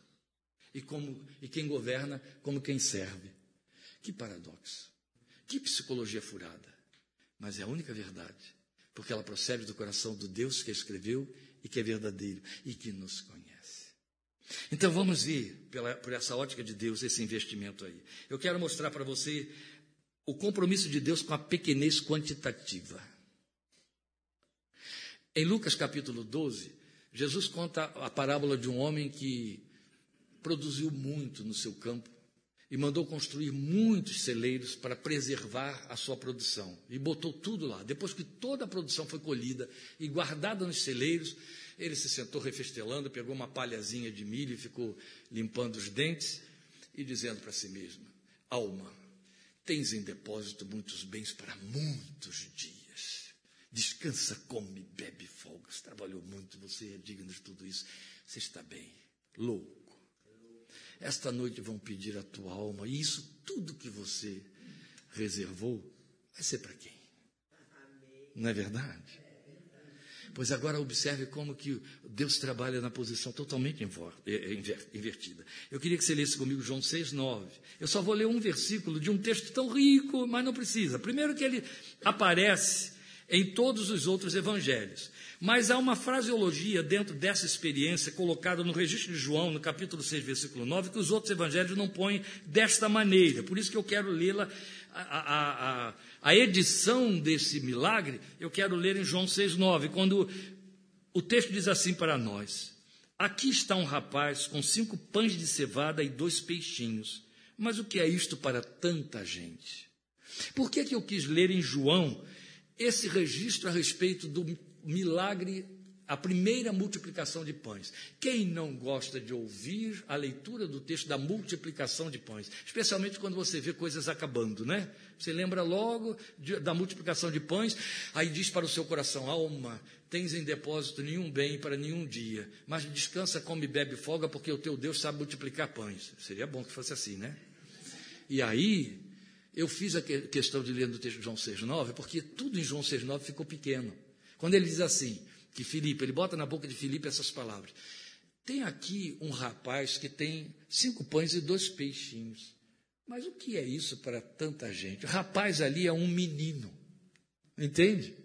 e, como, e quem governa como quem serve. Que paradoxo, que psicologia furada, mas é a única verdade porque ela procede do coração do Deus que a escreveu e que é verdadeiro e que nos conhece. Então vamos ver pela, por essa ótica de Deus esse investimento aí. Eu quero mostrar para você o compromisso de Deus com a pequenez quantitativa. Em Lucas capítulo 12, Jesus conta a parábola de um homem que produziu muito no seu campo e mandou construir muitos celeiros para preservar a sua produção. E botou tudo lá. Depois que toda a produção foi colhida e guardada nos celeiros, ele se sentou refestelando, pegou uma palhazinha de milho e ficou limpando os dentes e dizendo para si mesmo: Alma, tens em depósito muitos bens para muitos dias. Descansa, come, bebe, folga. Você trabalhou muito, você é digno de tudo isso. Você está bem, louco esta noite vão pedir a tua alma, e isso tudo que você reservou vai ser para quem? Não é verdade? Pois agora observe como que Deus trabalha na posição totalmente é, é, invertida. Eu queria que você lesse comigo João 6, 9. Eu só vou ler um versículo de um texto tão rico, mas não precisa. Primeiro que ele aparece em todos os outros evangelhos. Mas há uma fraseologia dentro dessa experiência colocada no registro de João, no capítulo 6, versículo 9, que os outros evangelhos não põem desta maneira. Por isso que eu quero lê-la, a, a, a, edição desse milagre, eu quero ler em João 6, 9, quando o texto diz assim para nós: Aqui está um rapaz com cinco pães de cevada e dois peixinhos. Mas o que é isto para tanta gente? Por que, que eu quis ler em João esse registro a respeito do milagre, a primeira multiplicação de pães. Quem não gosta de ouvir a leitura do texto da multiplicação de pães? Especialmente quando você vê coisas acabando, né? Você lembra logo de, da multiplicação de pães, aí diz para o seu coração: alma, tens em depósito nenhum bem para nenhum dia, mas descansa, come, bebe, folga, porque o teu Deus sabe multiplicar pães. Seria bom que fosse assim, né? E aí, eu fiz a questão de ler no texto de João 6,9, porque tudo em João 6,9 ficou pequeno. Quando ele diz assim, que Filipe, ele bota na boca de Filipe essas palavras. Tem aqui um rapaz que tem cinco pães e dois peixinhos. Mas o que é isso para tanta gente? O rapaz ali é um menino. Entende?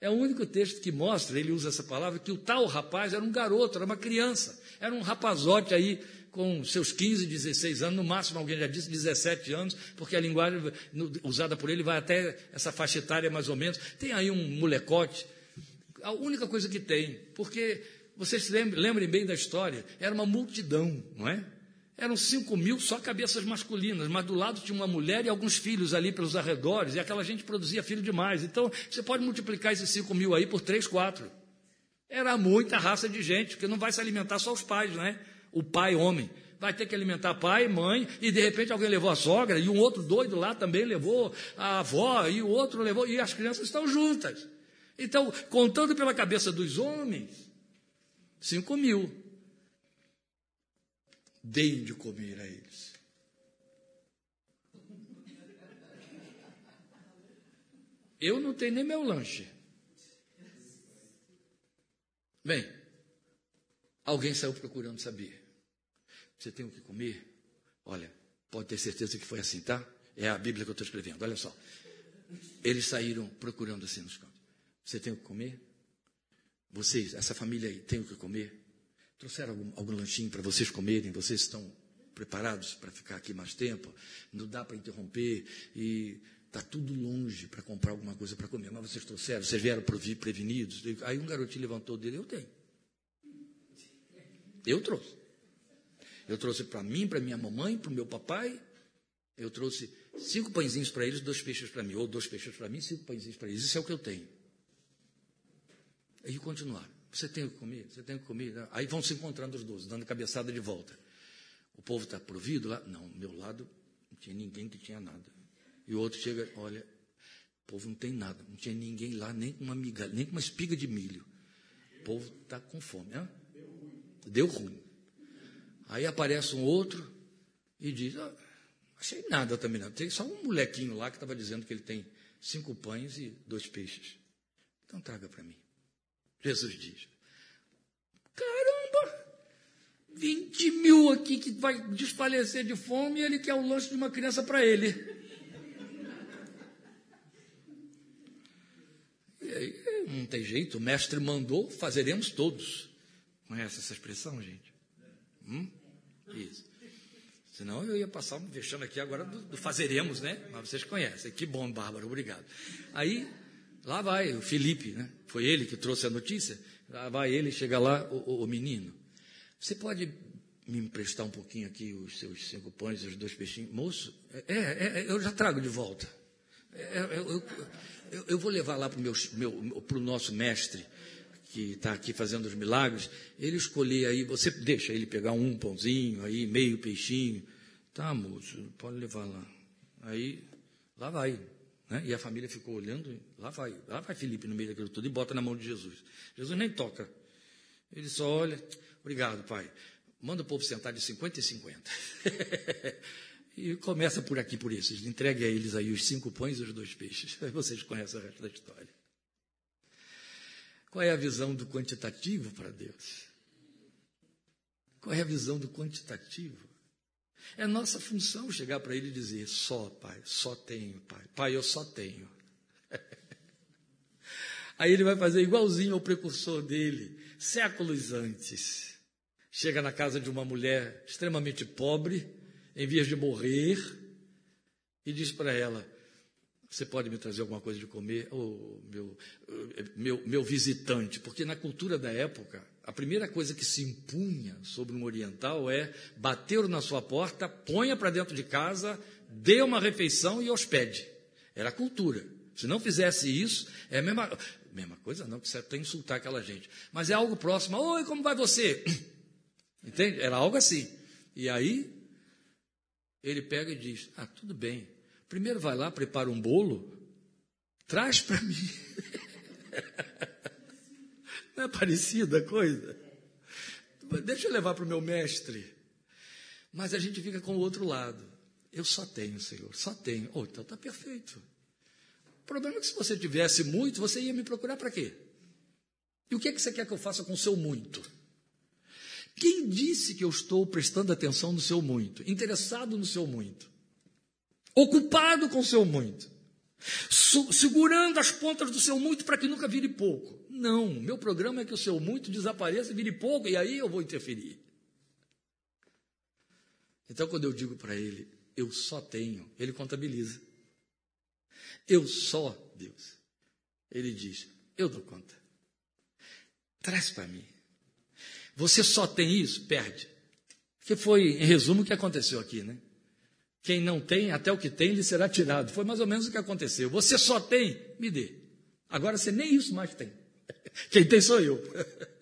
É o único texto que mostra, ele usa essa palavra, que o tal rapaz era um garoto, era uma criança, era um rapazote aí com seus 15, 16 anos, no máximo alguém já disse 17 anos, porque a linguagem usada por ele vai até essa faixa etária mais ou menos. Tem aí um molecote a única coisa que tem, porque vocês lembrem, lembrem bem da história, era uma multidão, não é? Eram cinco mil só cabeças masculinas, mas do lado tinha uma mulher e alguns filhos ali pelos arredores, e aquela gente produzia filho demais. Então, você pode multiplicar esses cinco mil aí por três, quatro. Era muita raça de gente, porque não vai se alimentar só os pais, não é? O pai, homem. Vai ter que alimentar pai, mãe, e de repente alguém levou a sogra, e um outro doido lá também levou a avó, e o outro levou, e as crianças estão juntas. Então, contando pela cabeça dos homens, cinco mil. Deem de comer a eles. Eu não tenho nem meu lanche. Bem, alguém saiu procurando saber. Você tem o que comer? Olha, pode ter certeza que foi assim, tá? É a Bíblia que eu estou escrevendo, olha só. Eles saíram procurando assim nos cantos. Você tem o que comer? Vocês, essa família aí, tem o que comer? Trouxeram algum, algum lanchinho para vocês comerem? Vocês estão preparados para ficar aqui mais tempo? Não dá para interromper e está tudo longe para comprar alguma coisa para comer. Mas vocês trouxeram? Vocês vieram prevenidos? Aí um garotinho levantou dele, eu tenho. Eu trouxe. Eu trouxe para mim, para minha mamãe, para o meu papai. Eu trouxe cinco pãezinhos para eles, dois peixes para mim. Ou dois peixes para mim, cinco pãezinhos para eles. Isso é o que eu tenho. Aí continuaram. Você tem o que comer? Você tem o que comer? Aí vão se encontrando os dois, dando cabeçada de volta. O povo está provido lá? Não, meu lado não tinha ninguém que tinha nada. E o outro chega, olha, o povo não tem nada, não tinha ninguém lá, nem com uma migalha, nem com uma espiga de milho. O povo está com fome. Deu ruim. Aí aparece um outro e diz: ah, achei nada também não. Tem só um molequinho lá que estava dizendo que ele tem cinco pães e dois peixes. Então traga para mim. Jesus diz: Caramba! 20 mil aqui que vai desfalecer de fome e ele quer o lanche de uma criança para ele. Aí, não tem jeito, o mestre mandou, fazeremos todos. Conhece essa expressão, gente? Hum? Isso. Senão eu ia passar um vexame aqui agora do, do, fazeremos, né? Mas vocês conhecem. Que bom, Bárbara, obrigado. Aí, lá vai o Felipe, né? Foi ele que trouxe a notícia. Lá vai ele, chega lá, o, o, menino. Você pode me emprestar um pouquinho aqui os seus cinco pães os dois peixinhos? Moço, é, é, é eu já trago de volta. É, é eu, eu, eu, vou levar lá para o meu, meu, nosso mestre que está aqui fazendo os milagres, ele escolher aí, você deixa ele pegar um pãozinho aí, meio peixinho. Tá, moço, pode levar lá. Aí, lá vai. Né? E a família ficou olhando, lá vai, lá vai Felipe no meio daquilo tudo e bota na mão de Jesus. Jesus nem toca. Ele só olha, obrigado, pai. Manda o povo sentar de 50 e 50. e começa por aqui, por isso. Entregue a eles aí os cinco pães e os dois peixes. Vocês conhecem o resto da história. Qual é a visão do quantitativo para Deus? Qual é a visão do quantitativo? É nossa função chegar para Ele e dizer: só, Pai, só tenho, Pai. Pai, eu só tenho. Aí ele vai fazer igualzinho ao precursor dele, séculos antes. Chega na casa de uma mulher extremamente pobre, em vias de morrer, e diz para ela: você pode me trazer alguma coisa de comer? Oh, meu, meu, meu visitante. Porque na cultura da época, a primeira coisa que se impunha sobre um oriental é bater na sua porta, ponha para dentro de casa, dê uma refeição e hospede. Era a cultura. Se não fizesse isso, é a mesma, mesma coisa, não, que você que insultar aquela gente. Mas é algo próximo. Oi, como vai você? Entende? Era algo assim. E aí, ele pega e diz: Ah, tudo bem, Primeiro vai lá, prepara um bolo, traz para mim. Não é parecida a coisa? Deixa eu levar para o meu mestre. Mas a gente fica com o outro lado. Eu só tenho, Senhor, só tenho. Oh, então está perfeito. O problema é que se você tivesse muito, você ia me procurar para quê? E o que é que você quer que eu faça com o seu muito? Quem disse que eu estou prestando atenção no seu muito, interessado no seu muito? Ocupado com o seu muito, segurando as pontas do seu muito para que nunca vire pouco. Não, meu programa é que o seu muito desapareça e vire pouco, e aí eu vou interferir. Então, quando eu digo para ele, eu só tenho, ele contabiliza. Eu só, Deus. Ele diz, eu dou conta. Traz para mim. Você só tem isso? Perde. Que foi, em resumo, o que aconteceu aqui, né? Quem não tem, até o que tem, lhe será tirado. Foi mais ou menos o que aconteceu. Você só tem, me dê. Agora você nem isso mais tem. Quem tem sou eu.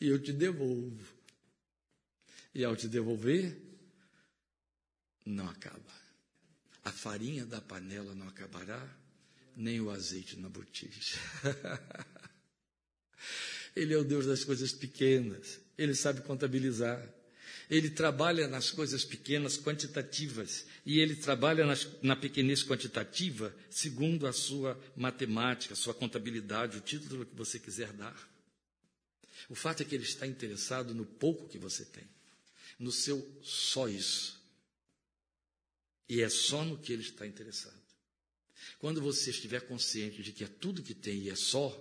E eu te devolvo. E ao te devolver, não acaba. A farinha da panela não acabará, nem o azeite na botija. Ele é o Deus das coisas pequenas. Ele sabe contabilizar. Ele trabalha nas coisas pequenas quantitativas e ele trabalha nas, na pequenez quantitativa segundo a sua matemática, sua contabilidade, o título que você quiser dar. O fato é que ele está interessado no pouco que você tem, no seu só isso. E é só no que ele está interessado. Quando você estiver consciente de que é tudo que tem e é só,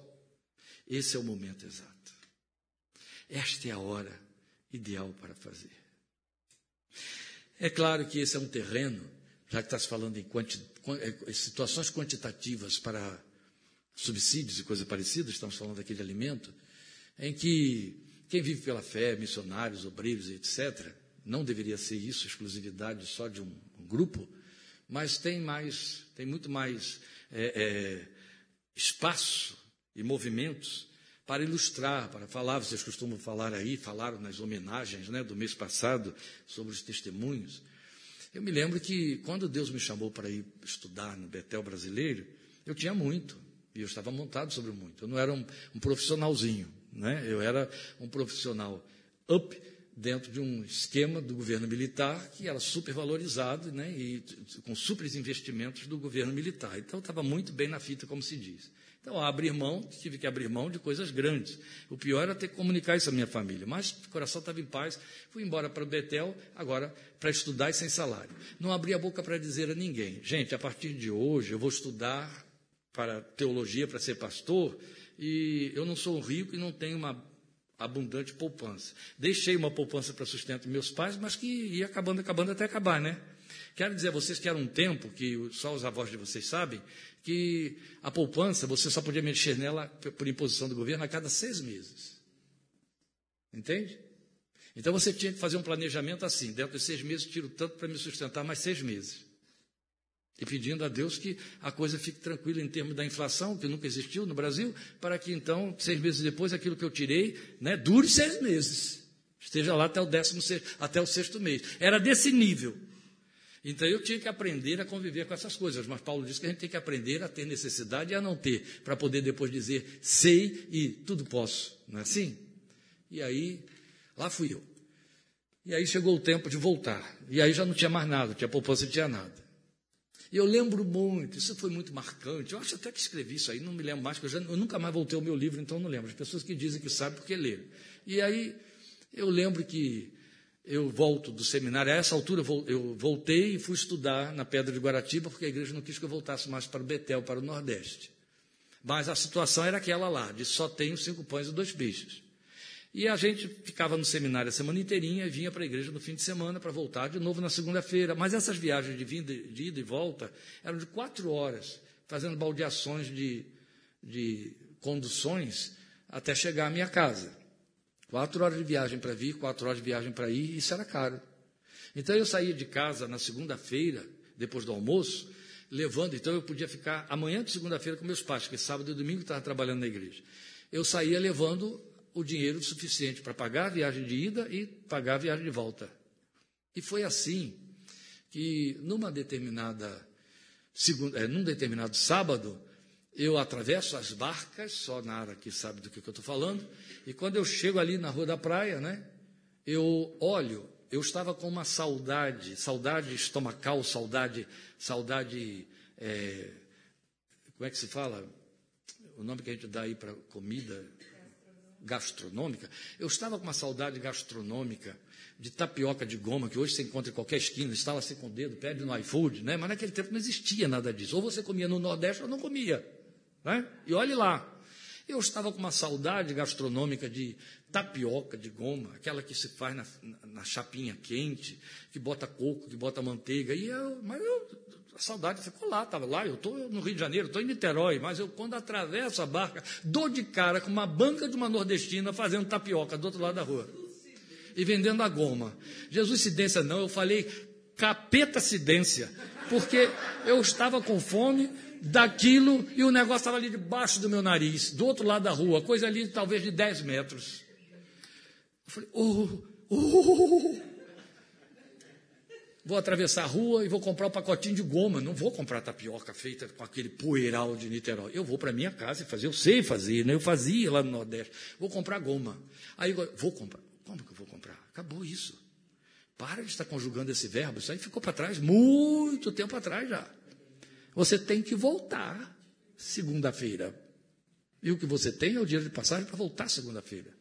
esse é o momento exato. Esta é a hora ideal para fazer. É claro que esse é um terreno, já que está se falando em quanti, é, situações quantitativas para subsídios e coisas parecidas, estamos falando daquele alimento, em que quem vive pela fé, missionários, obreiros, etc., não deveria ser isso, exclusividade só de um, grupo, mas tem mais, tem muito mais é, é, espaço e movimentos para ilustrar, para falar. Vocês costumam falar aí, falaram nas homenagens né, do mês passado sobre os testemunhos. Eu me lembro que quando Deus me chamou para ir estudar no Betel brasileiro, eu tinha muito, e eu estava montado sobre muito. Eu não era um, um profissionalzinho, né? eu era um profissional up dentro de um esquema do governo militar que era super valorizado né? e com super investimentos do governo militar. Então, estava muito bem na fita, como se diz. Então, abrir mão, tive que abrir mão de coisas grandes. O pior era ter que comunicar isso à minha família. Mas o coração estava em paz. Fui embora para Betel, agora para estudar e sem salário. Não abri a boca para dizer a ninguém: gente, a partir de hoje eu vou estudar para teologia, para ser pastor, e eu não sou rico e não tenho uma abundante poupança. Deixei uma poupança para sustento meus pais, mas que ia acabando, acabando até acabar, né? Quero dizer a vocês que era um tempo que só os avós de vocês sabem, que a poupança você só podia mexer nela por imposição do governo a cada seis meses. Entende? Então você tinha que fazer um planejamento assim: dentro de seis meses tiro tanto para me sustentar mais seis meses. E pedindo a Deus que a coisa fique tranquila em termos da inflação, que nunca existiu no Brasil, para que então, seis meses depois, aquilo que eu tirei, né, dure seis meses. Esteja lá até o décimo sexto, até o sexto mês. Era desse nível. Então eu tinha que aprender a conviver com essas coisas, mas Paulo diz que a gente tem que aprender a ter necessidade e a não ter, para poder depois dizer sei e tudo posso, não é assim? E aí, lá fui eu. E aí chegou o tempo de voltar. E aí já não tinha mais nada, tinha poupança não tinha nada. E eu lembro muito, isso foi muito marcante. Eu acho até que escrevi isso aí, não me lembro mais, porque eu, já, eu nunca mais voltei ao meu livro, então não lembro. As pessoas que dizem que sabem porque leram. E aí eu lembro que eu volto do seminário, a essa altura eu voltei e fui estudar na Pedra de Guaratiba, porque a igreja não quis que eu voltasse mais para o Betel, para o Nordeste. Mas a situação era aquela lá, de só tenho cinco pães e dois peixes. E a gente ficava no seminário a semana inteirinha e vinha para a igreja no fim de semana para voltar de novo na segunda-feira. Mas essas viagens de, vinda, de ida e volta eram de quatro horas, fazendo baldeações de, de conduções até chegar à minha casa. Quatro horas de viagem para vir, quatro horas de viagem para ir, isso era caro. Então eu saía de casa na segunda-feira, depois do almoço, levando, então eu podia ficar amanhã de segunda-feira com meus pais, porque sábado e domingo estava trabalhando na igreja. Eu saía levando o dinheiro suficiente para pagar a viagem de ida e pagar a viagem de volta. E foi assim que numa determinada segunda, é, num determinado sábado, eu atravesso as barcas, só Nara que sabe do que, que eu estou falando, e quando eu chego ali na rua da praia, né, eu olho, eu estava com uma saudade, saudade estomacal, saudade, saudade, é, como é que se fala? O nome que a gente dá aí para comida gastronômica. Eu estava com uma saudade gastronômica de tapioca de goma, que hoje você encontra em qualquer esquina, assim com o dedo, pede no iFood, né? mas naquele tempo não existia nada disso. Ou você comia no Nordeste ou não comia. Né? E olhe lá, eu estava com uma saudade gastronômica de tapioca de goma, aquela que se faz na, na chapinha quente, que bota coco, que bota manteiga. E eu, mas eu, a saudade ficou lá, estava lá. Eu estou no Rio de Janeiro, estou em Niterói, mas eu, quando atravesso a barca, dou de cara com uma banca de uma nordestina fazendo tapioca do outro lado da rua e vendendo a goma. Jesus cidência não, eu falei capeta cidência, porque eu estava com fome daquilo e o negócio estava ali debaixo do meu nariz, do outro lado da rua, coisa ali talvez de 10 metros. Eu falei, oh, oh, vou atravessar a rua e vou comprar um pacotinho de goma. Não vou comprar tapioca feita com aquele poeiral de Niterói. Eu vou para minha casa e fazer. Eu sei fazer, né? eu fazia lá no Nordeste. Vou comprar goma. Aí vou comprar. Como que eu vou comprar? Acabou isso. Para de estar conjugando esse verbo. Isso aí ficou para trás, muito tempo atrás já. Você tem que voltar segunda-feira. E o que você tem é o dinheiro de passagem para voltar segunda-feira.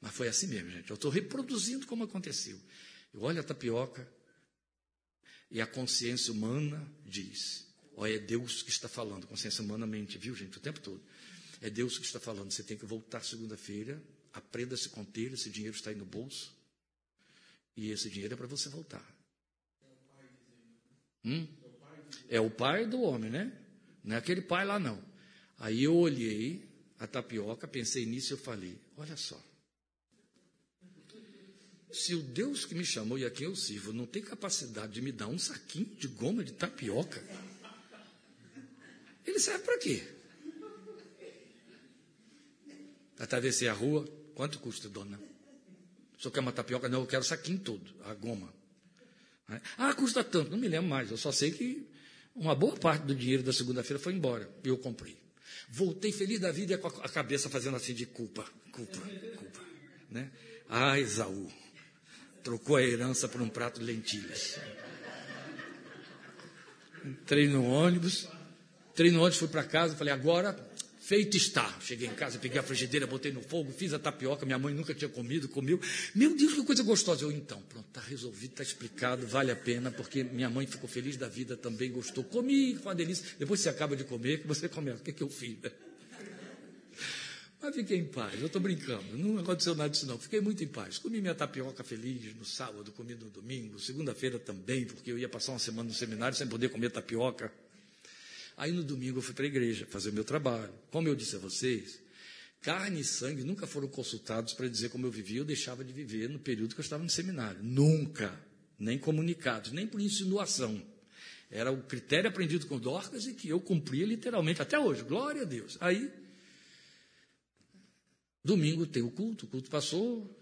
Mas foi assim mesmo, gente. Eu estou reproduzindo como aconteceu. Eu olho a tapioca e a consciência humana diz: Ó, é Deus que está falando, consciência humanamente, viu, gente, o tempo todo. É Deus que está falando. Você tem que voltar segunda-feira, aprenda-se conter, esse dinheiro está aí no bolso. E esse dinheiro é para você voltar. Hum? É o pai do homem, né? Não é aquele pai lá, não. Aí eu olhei a tapioca, pensei nisso e falei: olha só. Se o Deus que me chamou e a quem eu sirvo não tem capacidade de me dar um saquinho de goma de tapioca, ele serve para quê? Atravessei a rua, quanto custa, dona? Senhor quer uma tapioca? Não, eu quero saquinho todo, a goma. Ah, custa tanto, não me lembro mais, eu só sei que uma boa parte do dinheiro da segunda-feira foi embora e eu comprei. Voltei feliz da vida com a cabeça fazendo assim de culpa, culpa, culpa. Né? Ah, Esaú, trocou a herança por um prato de lentilhas. Entrei no ônibus, entrei no ônibus, fui para casa, falei, agora Feito está. Cheguei em casa, peguei a frigideira, botei no fogo, fiz a tapioca, minha mãe nunca tinha comido, comeu. Meu Deus, que coisa gostosa. Eu, então, pronto, está resolvido, está explicado, vale a pena, porque minha mãe ficou feliz da vida, também gostou. Comi, foi uma delícia. Depois você acaba de comer, que você começa. O que, é que eu fiz? Mas fiquei em paz, eu estou brincando, não aconteceu nada disso não. Fiquei muito em paz. Comi minha tapioca feliz no sábado, comi no domingo, segunda-feira também, porque eu ia passar uma semana no seminário sem poder comer tapioca. Aí no domingo eu fui para a igreja fazer o meu trabalho. Como eu disse a vocês, carne e sangue nunca foram consultados para dizer como eu vivia ou deixava de viver no período que eu estava no seminário. Nunca. Nem comunicados, nem por insinuação. Era o critério aprendido com Dorcas e que eu cumpria literalmente até hoje. Glória a Deus. Aí, domingo tem o culto, o culto passou.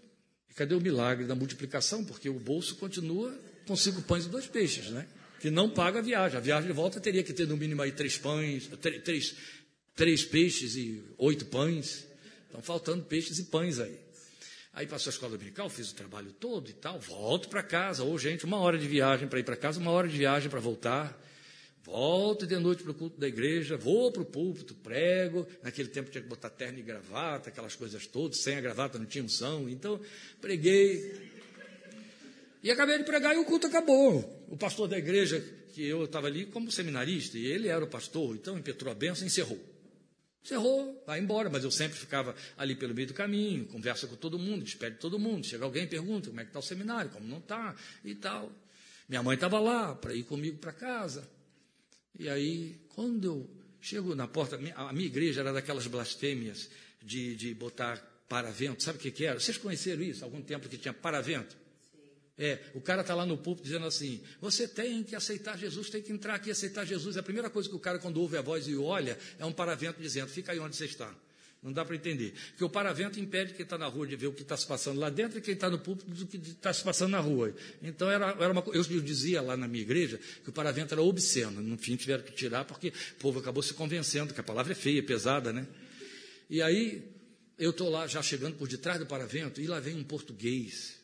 E cadê o milagre da multiplicação? Porque o bolso continua com cinco pães e dois peixes, né? Que não paga a viagem. A viagem de volta teria que ter no mínimo aí três pães, três, três peixes e oito pães. Estão faltando peixes e pães aí. Aí passou a escola dominical, fiz o trabalho todo e tal, volto para casa. Ou, gente, uma hora de viagem para ir para casa, uma hora de viagem para voltar. Volto de noite para o culto da igreja, vou para o púlpito, prego. Naquele tempo tinha que botar terno e gravata, aquelas coisas todas. Sem a gravata não tinha unção. Então, preguei, e acabei de pregar e o culto acabou. O pastor da igreja, que eu estava ali como seminarista, e ele era o pastor, então impetrou a benção e encerrou. Encerrou, vai embora, mas eu sempre ficava ali pelo meio do caminho, conversa com todo mundo, despede todo mundo. Chega alguém e pergunta como é que está o seminário, como não está e tal. Minha mãe estava lá para ir comigo para casa. E aí, quando eu chego na porta, a minha igreja era daquelas blasfêmias de, de botar paravento. Sabe o que, que era? Vocês conheceram isso? Algum tempo que tinha paravento? É, o cara está lá no púlpito dizendo assim: você tem que aceitar Jesus, tem que entrar aqui e aceitar Jesus. A primeira coisa que o cara, quando ouve a voz e olha, é um paravento dizendo: fica aí onde você está. Não dá para entender. Porque o paravento impede quem está na rua de ver o que está se passando lá dentro e quem está no púlpito do que está se passando na rua. Então, era, era uma, eu dizia lá na minha igreja que o paravento era obsceno. No fim, tiveram que tirar porque o povo acabou se convencendo que a palavra é feia, pesada, né? E aí, eu estou lá já chegando por detrás do paravento e lá vem um português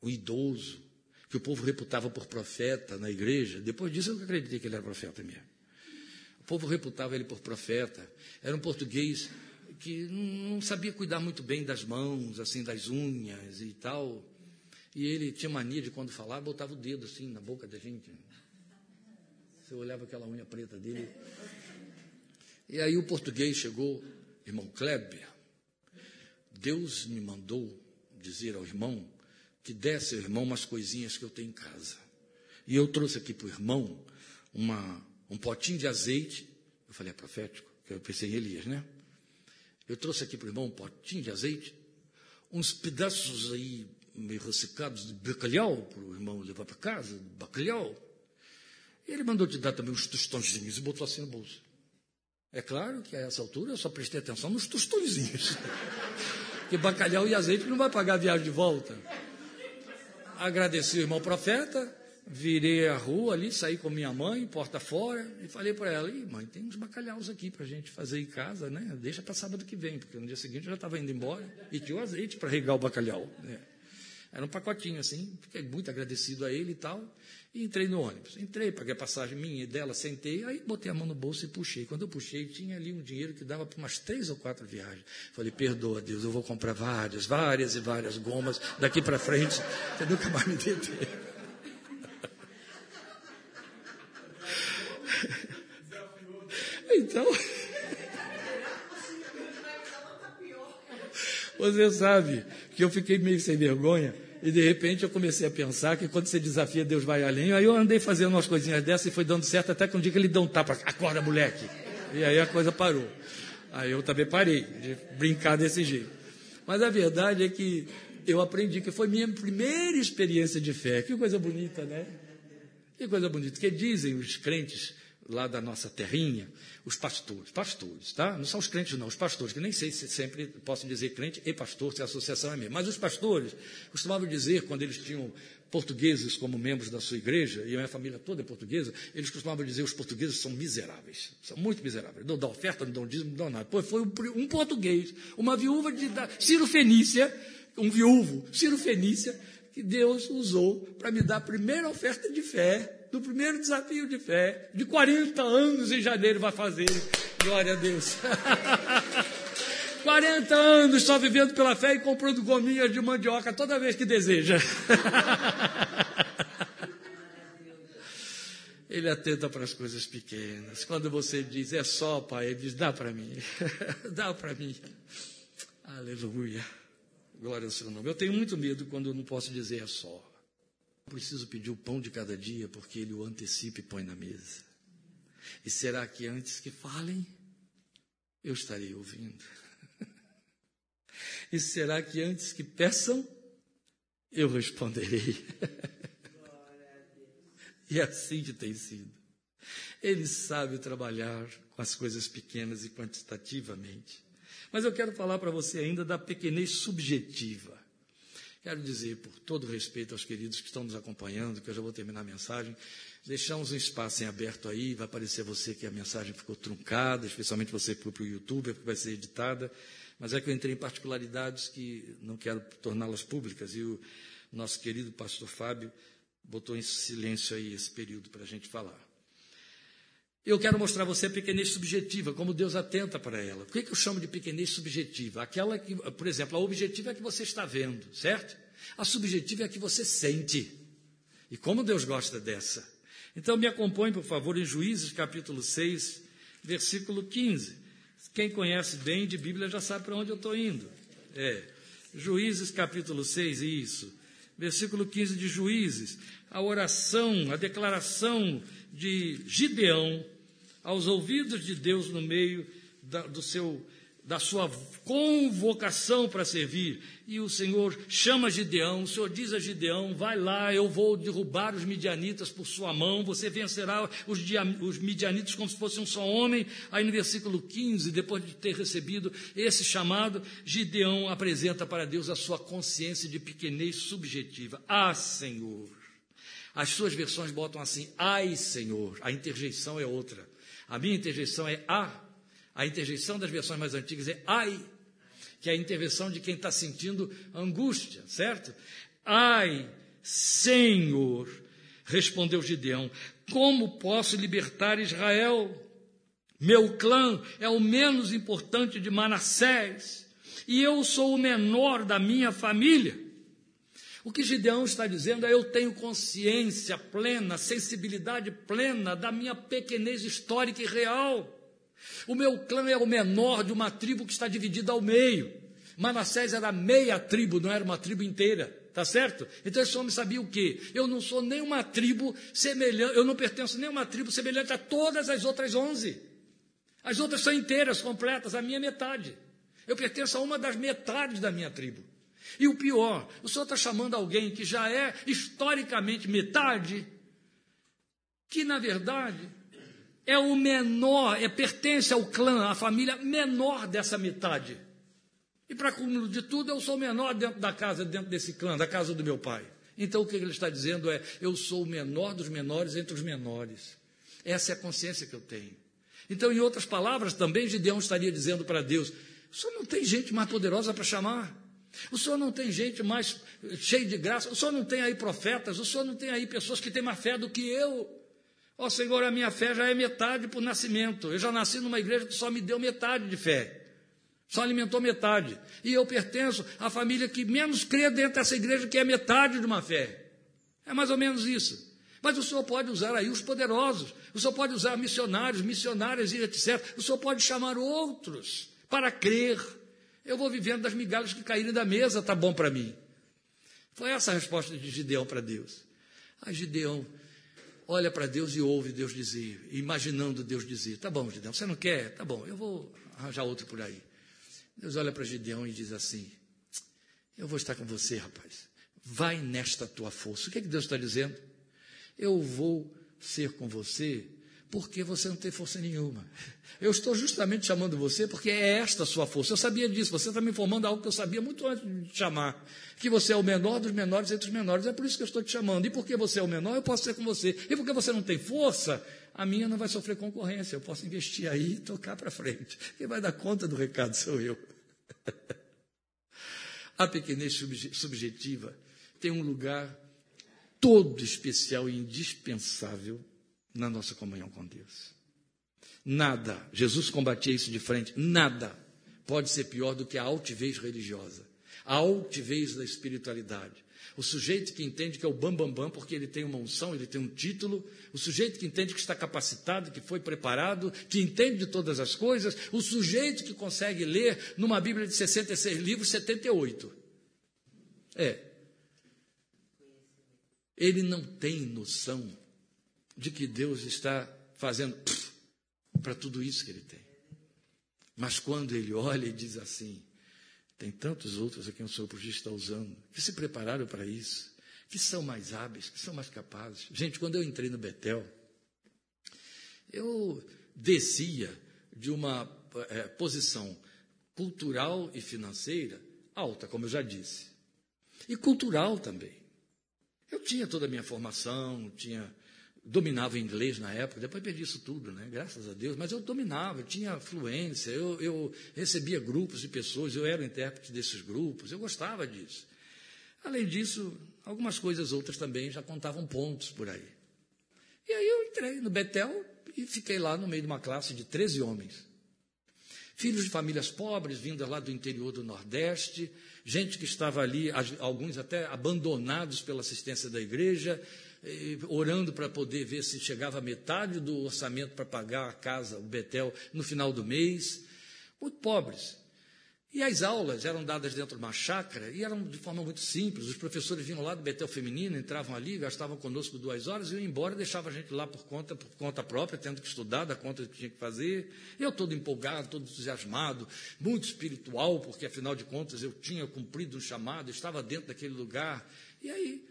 o idoso, que o povo reputava por profeta na igreja. Depois disso, eu acreditei que ele era profeta mesmo. O povo reputava ele por profeta. Era um português que não sabia cuidar muito bem das mãos, assim, das unhas e tal. E ele tinha mania de, quando falava, botava o dedo assim na boca da gente. Você olhava aquela unha preta dele. E aí o português chegou, irmão Kleber, Deus me mandou dizer ao irmão que desse ao irmão umas coisinhas que eu tenho em casa. E eu trouxe aqui para o irmão uma, um potinho de azeite. Eu falei, é profético, que eu pensei em Elias, né? Eu trouxe aqui para o irmão um potinho de azeite, uns pedaços aí meio ressecados de bacalhau para o irmão levar para casa, bacalhau. E ele mandou te dar também uns tostõezinhos e botou assim no bolso. É claro que a essa altura eu só prestei atenção nos tostõezinhos. Porque bacalhau e azeite não vai pagar a viagem de volta agradeci o irmão profeta, virei a rua ali, saí com minha mãe, porta fora, e falei para ela, mãe, tem uns bacalhaus aqui para a gente fazer em casa, né? Deixa para sábado que vem, porque no dia seguinte eu já estava indo embora e tinha o azeite para regar o bacalhau. Né? Era um pacotinho assim, fiquei muito agradecido a ele e tal. E entrei no ônibus. Entrei, paguei a passagem minha e dela, sentei, aí botei a mão no bolso e puxei. Quando eu puxei, tinha ali um dinheiro que dava para umas três ou quatro viagens. Falei, perdoa, Deus, eu vou comprar várias, várias e várias gomas daqui para frente. Você nunca mais me deu. Então, você sabe que eu fiquei meio sem vergonha e de repente eu comecei a pensar que quando você desafia, Deus vai além. Aí eu andei fazendo umas coisinhas dessas e foi dando certo até que um dia que ele deu um tapa, acorda moleque. E aí a coisa parou. Aí eu também parei de brincar desse jeito. Mas a verdade é que eu aprendi que foi minha primeira experiência de fé. Que coisa bonita, né? Que coisa bonita. Que dizem os crentes lá da nossa terrinha, os pastores, pastores, tá? Não são os crentes, não, os pastores, que nem sei se sempre posso dizer crente e pastor, se a associação é mesmo. Mas os pastores costumavam dizer, quando eles tinham portugueses como membros da sua igreja, e a minha família toda é portuguesa, eles costumavam dizer os portugueses são miseráveis, são muito miseráveis, não dão oferta, não dão dízimo, não dão nada. Pois foi um português, uma viúva de Ciro Fenícia, um viúvo, Ciro Fenícia, que Deus usou para me dar a primeira oferta de fé do primeiro desafio de fé, de 40 anos em janeiro vai fazer. Glória a Deus. 40 anos só vivendo pela fé e comprando gominhas de mandioca toda vez que deseja. Ele atenta para as coisas pequenas. Quando você diz, é só, pai, ele diz, dá para mim. dá para mim. Aleluia. Glória ao seu nome. Eu tenho muito medo quando eu não posso dizer é só. Preciso pedir o pão de cada dia, porque ele o antecipa e põe na mesa. E será que antes que falem, eu estarei ouvindo? E será que antes que peçam, eu responderei? E assim que tem sido. Ele sabe trabalhar com as coisas pequenas e quantitativamente. Mas eu quero falar para você ainda da pequenez subjetiva. Quero dizer, por todo respeito aos queridos que estão nos acompanhando, que eu já vou terminar a mensagem, deixamos um espaço em aberto aí, vai parecer você que a mensagem ficou truncada, especialmente você que foi para o YouTube, porque vai ser editada, mas é que eu entrei em particularidades que não quero torná-las públicas, e o nosso querido pastor Fábio botou em silêncio aí esse período para a gente falar. Eu quero mostrar a você a pequenez subjetiva, como Deus atenta para ela. Por que, que eu chamo de pequenez subjetiva? Aquela que, por exemplo, a objetiva é que você está vendo, certo? A subjetiva é a que você sente. E como Deus gosta dessa? Então me acompanhe, por favor, em Juízes capítulo 6, versículo 15. Quem conhece bem de Bíblia já sabe para onde eu estou indo. É. Juízes capítulo 6, isso. Versículo 15 de Juízes. A oração, a declaração de Gideão aos ouvidos de Deus no meio da, do seu, da sua convocação para servir. E o Senhor chama Gideão, o Senhor diz a Gideão: vai lá, eu vou derrubar os midianitas por sua mão, você vencerá os, os midianitas como se fosse um só homem. Aí no versículo 15, depois de ter recebido esse chamado, Gideão apresenta para Deus a sua consciência de pequenez subjetiva. Ah, Senhor! As suas versões botam assim: ai, Senhor. A interjeição é outra. A minha interjeição é a. A interjeição das versões mais antigas é ai, que é a intervenção de quem está sentindo angústia, certo? Ai, Senhor, respondeu Gideão, como posso libertar Israel? Meu clã é o menos importante de Manassés, e eu sou o menor da minha família. O que Gideão está dizendo é: eu tenho consciência plena, sensibilidade plena da minha pequenez histórica e real. O meu clã é o menor de uma tribo que está dividida ao meio. Manassés era meia tribo, não era uma tribo inteira. Tá certo? Então esse homem sabia o quê? Eu não sou nenhuma tribo semelhante, eu não pertenço a nenhuma tribo semelhante a todas as outras onze. As outras são inteiras, completas, a minha metade. Eu pertenço a uma das metades da minha tribo. E o pior, o senhor está chamando alguém que já é historicamente metade, que na verdade é o menor, é pertence ao clã, à família menor dessa metade. E para cúmulo de tudo, eu sou o menor dentro da casa, dentro desse clã, da casa do meu pai. Então o que ele está dizendo é: eu sou o menor dos menores entre os menores. Essa é a consciência que eu tenho. Então, em outras palavras, também Gideão estaria dizendo para Deus: senhor não tem gente mais poderosa para chamar? O senhor não tem gente mais cheia de graça, o senhor não tem aí profetas, o senhor não tem aí pessoas que têm mais fé do que eu. Ó oh, Senhor, a minha fé já é metade por nascimento. Eu já nasci numa igreja que só me deu metade de fé. Só alimentou metade. E eu pertenço à família que menos crê dentro dessa igreja, que é metade de uma fé. É mais ou menos isso. Mas o senhor pode usar aí os poderosos. O senhor pode usar missionários, missionárias e etc. O senhor pode chamar outros para crer Eu vou vivendo das migalhas que caírem da mesa, tá bom para mim. Foi essa a resposta de Gideão para Deus. Aí Gideão olha para Deus e ouve Deus dizer, imaginando Deus dizer: Tá bom, Gideão, você não quer? Tá bom, eu vou arranjar outro por aí. Deus olha para Gideão e diz assim: Eu vou estar com você, rapaz. Vai nesta tua força. O que, é que Deus está dizendo? Eu vou ser com você porque você não tem força nenhuma. Eu estou justamente chamando você porque é esta a sua força. Eu sabia disso, você está me informando algo que eu sabia muito antes de te chamar. Que você é o menor dos menores entre os menores. É por isso que eu estou te chamando. E porque você é o menor, eu posso ser com você. E porque você não tem força, a minha não vai sofrer concorrência. Eu posso investir aí e tocar para frente. Quem vai dar conta do recado sou eu. a pequenez subjetiva tem um lugar todo especial e indispensável na nossa comunhão com Deus. Nada, Jesus combatia isso de frente, nada pode ser pior do que a altivez religiosa, a altivez da espiritualidade. O sujeito que entende que é o bambambam bam, bam, porque ele tem uma unção, ele tem um título, o sujeito que entende que está capacitado, que foi preparado, que entende de todas as coisas, o sujeito que consegue ler numa Bíblia de 66 livros, 78. É. Ele não tem noção de que Deus está fazendo para tudo isso que ele tem. Mas quando ele olha e diz assim: tem tantos outros a quem o por está usando, que se prepararam para isso, que são mais hábeis, que são mais capazes. Gente, quando eu entrei no Betel, eu descia de uma é, posição cultural e financeira alta, como eu já disse, e cultural também. Eu tinha toda a minha formação, tinha dominava inglês na época, depois perdi isso tudo, né? graças a Deus, mas eu dominava, eu tinha fluência, eu, eu recebia grupos de pessoas, eu era o intérprete desses grupos, eu gostava disso. Além disso, algumas coisas outras também já contavam pontos por aí. E aí eu entrei no Betel e fiquei lá no meio de uma classe de 13 homens. Filhos de famílias pobres, vindas lá do interior do Nordeste, gente que estava ali, alguns até abandonados pela assistência da igreja, orando para poder ver se chegava metade do orçamento para pagar a casa, o Betel, no final do mês. Muito pobres. E as aulas eram dadas dentro de uma chácara e eram de forma muito simples. Os professores vinham lá do Betel Feminino, entravam ali, gastavam conosco duas horas, iam embora e deixavam a gente lá por conta, por conta própria, tendo que estudar, da conta que tinha que fazer. Eu todo empolgado, todo entusiasmado, muito espiritual, porque afinal de contas eu tinha cumprido um chamado, estava dentro daquele lugar. E aí,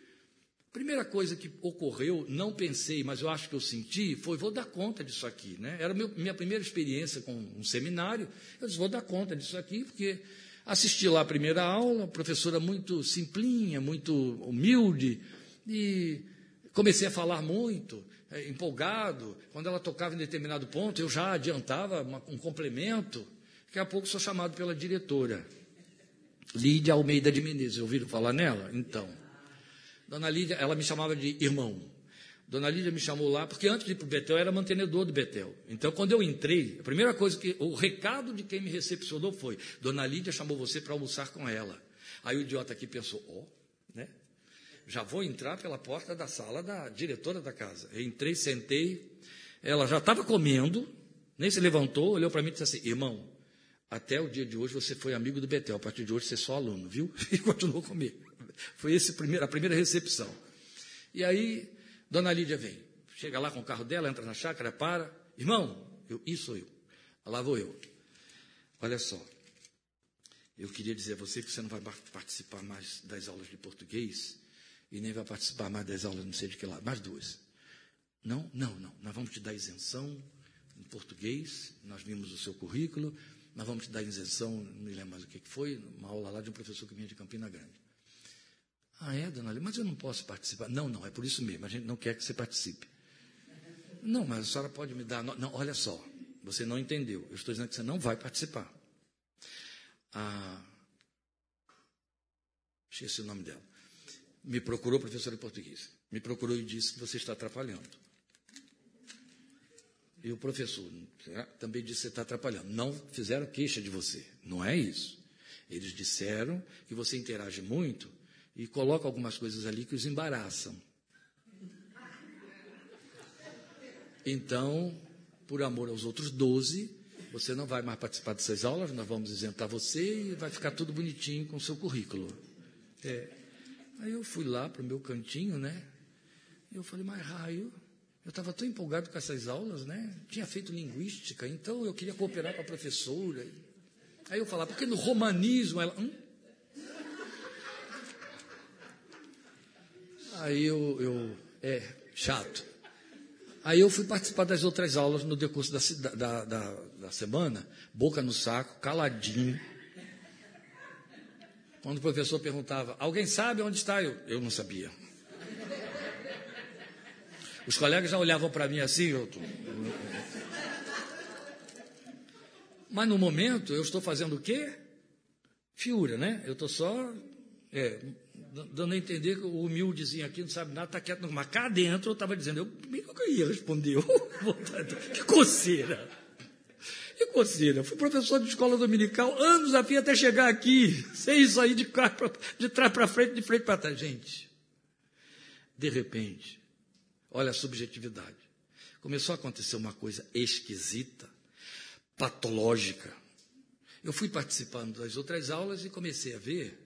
Primeira coisa que ocorreu, não pensei, mas eu acho que eu senti, foi: vou dar conta disso aqui. Né? Era meu, minha primeira experiência com um seminário. Eu disse: vou dar conta disso aqui, porque assisti lá a primeira aula, professora muito simplinha, muito humilde, e comecei a falar muito, é, empolgado. Quando ela tocava em determinado ponto, eu já adiantava uma, um complemento. Daqui a pouco sou chamado pela diretora, Lídia Almeida de Menezes. Ouviram falar nela? Então. Dona Lídia, ela me chamava de irmão. Dona Lídia me chamou lá, porque antes de ir para o Betel, eu era mantenedor do Betel. Então, quando eu entrei, a primeira coisa que. O recado de quem me recepcionou foi: Dona Lídia chamou você para almoçar com ela. Aí o idiota aqui pensou: ó, oh, né? Já vou entrar pela porta da sala da diretora da casa. Eu entrei, sentei. Ela já estava comendo, nem se levantou, olhou para mim e disse assim: Irmão, até o dia de hoje você foi amigo do Betel, a partir de hoje você é só aluno, viu? E continuou comigo. Foi esse primeiro, a primeira recepção. E aí, Dona Lídia vem. Chega lá com o carro dela, entra na chácara, para. Irmão, eu, isso sou eu. Lá vou eu. Olha só. Eu queria dizer a você que você não vai participar mais das aulas de português e nem vai participar mais das aulas não sei de que lá, mais duas. Não, não, não. Nós vamos te dar isenção em português, nós vimos o seu currículo, nós vamos te dar isenção, não me lembro mais o que foi, uma aula lá de um professor que vinha de Campina Grande. Ah, é, dona Lídia, mas eu não posso participar. Não, não, é por isso mesmo, a gente não quer que você participe. Não, mas a senhora pode me dar. Não, olha só, você não entendeu. Eu estou dizendo que você não vai participar. Ah, esqueci o nome dela. Me procurou, professora de português. Me procurou e disse que você está atrapalhando. E o professor também disse que você está atrapalhando. Não fizeram queixa de você. Não é isso. Eles disseram que você interage muito e coloca algumas coisas ali que os embaraçam. Então, por amor aos outros doze, você não vai mais participar dessas aulas, nós vamos isentar você e vai ficar tudo bonitinho com o seu currículo. É. Aí eu fui lá para o meu cantinho, né? E eu falei, mas raio, eu estava tão empolgado com essas aulas, né? Tinha feito linguística, então eu queria cooperar com a professora. Aí eu falava, porque no romanismo ela. Hum? Aí eu, eu. É, chato. Aí eu fui participar das outras aulas no decurso da, da, da, da semana, boca no saco, caladinho. Quando o professor perguntava, alguém sabe onde está? Eu, eu não sabia. Os colegas já olhavam para mim assim, eu tô... Mas no momento eu estou fazendo o quê? Fiura, né? Eu estou só é, dando a entender que o humildezinho aqui não sabe nada, está quieto. Mas cá dentro eu estava dizendo, eu, que eu ia responder? que coceira! Que coceira! Fui professor de escola dominical anos a fim até chegar aqui, sem aí de, de trás para frente, de frente para trás. Gente, de repente, olha a subjetividade. Começou a acontecer uma coisa esquisita, patológica. Eu fui participando das outras aulas e comecei a ver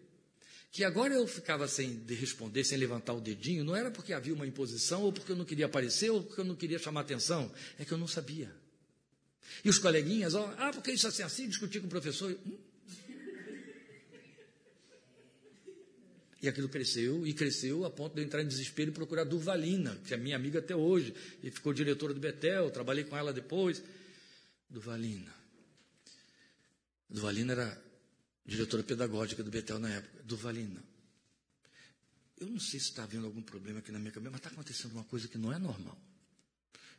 que agora eu ficava sem responder, sem levantar o dedinho, não era porque havia uma imposição, ou porque eu não queria aparecer, ou porque eu não queria chamar atenção, é que eu não sabia. E os coleguinhas, ó, ah, porque isso assim, assim, discutir com o professor. Hum? E aquilo cresceu e cresceu a ponto de eu entrar em desespero e procurar Durvalina, que é minha amiga até hoje, e ficou diretora do Betel, trabalhei com ela depois. Durvalina. Durvalina era diretora pedagógica do Betel na época, Durvalina. Eu não sei se está havendo algum problema aqui na minha cabeça, mas está acontecendo uma coisa que não é normal.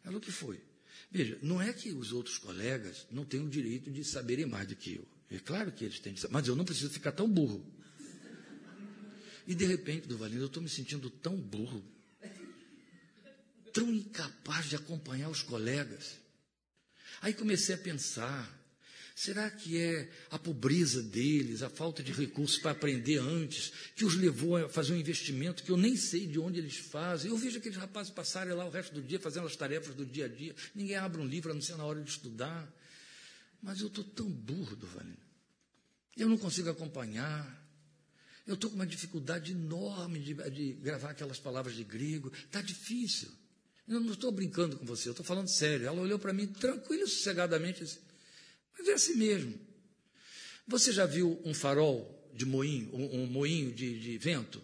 Ela o que foi? Veja, não é que os outros colegas não têm o direito de saberem mais do que eu. É claro que eles têm mas eu não preciso ficar tão burro. E de repente, do Valendo, eu estou me sentindo tão burro, tão incapaz de acompanhar os colegas. Aí comecei a pensar, Será que é a pobreza deles, a falta de recursos para aprender antes, que os levou a fazer um investimento que eu nem sei de onde eles fazem? Eu vejo aqueles rapazes passarem lá o resto do dia fazendo as tarefas do dia a dia. Ninguém abre um livro a não ser na hora de estudar. Mas eu estou tão burro, Duvalino. Eu não consigo acompanhar. Eu estou com uma dificuldade enorme de, de, gravar aquelas palavras de grego. Está difícil. Eu não estou brincando com você, eu estou falando sério. Ela olhou para mim tranquilo, sossegadamente e disse, mas é assim mesmo. Você já viu um farol de moinho, um, um moinho de, de, vento?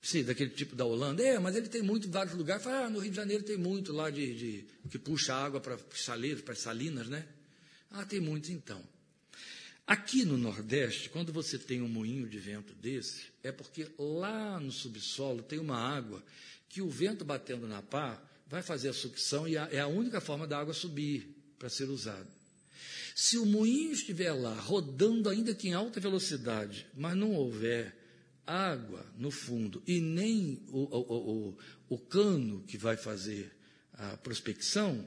Sim, daquele tipo da Holanda. É, mas ele tem muito em vários lugares. Ah, no Rio de Janeiro tem muito lá de, de que puxa água para saleiros, para salinas, né? Ah, tem muitos então. Aqui no Nordeste, quando você tem um moinho de vento desse, é porque lá no subsolo tem uma água que o vento batendo na pá vai fazer a sucção e é a única forma da água subir para ser usada. Se o moinho estiver lá, rodando ainda que em alta velocidade, mas não houver água no fundo e nem o, o, o, o cano que vai fazer a prospecção,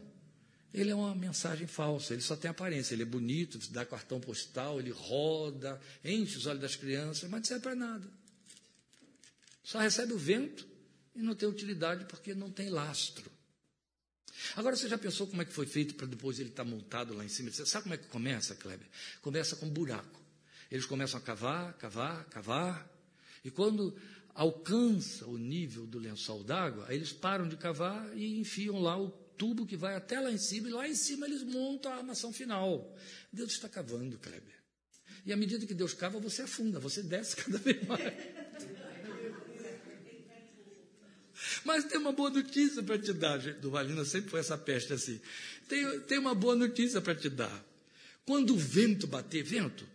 ele é uma mensagem falsa, ele só tem aparência, ele é bonito, dá cartão postal, ele roda, enche os olhos das crianças, mas não serve para nada. Só recebe o vento e não tem utilidade porque não tem lastro. Agora você já pensou como é que foi feito para depois ele estar tá montado lá em cima? Você sabe como é que começa, Kleber? Começa com um buraco. Eles começam a cavar, cavar, cavar, e quando alcança o nível do lençol d'água, eles param de cavar e enfiam lá o tubo que vai até lá em cima, e lá em cima eles montam a armação final. Deus está cavando, Kleber. E à medida que Deus cava, você afunda, você desce cada vez mais. Mas tem uma boa notícia para te dar, gente. Do Valina sempre foi essa peste assim. Tem, tem uma boa notícia para te dar. Quando o vento bater, vento,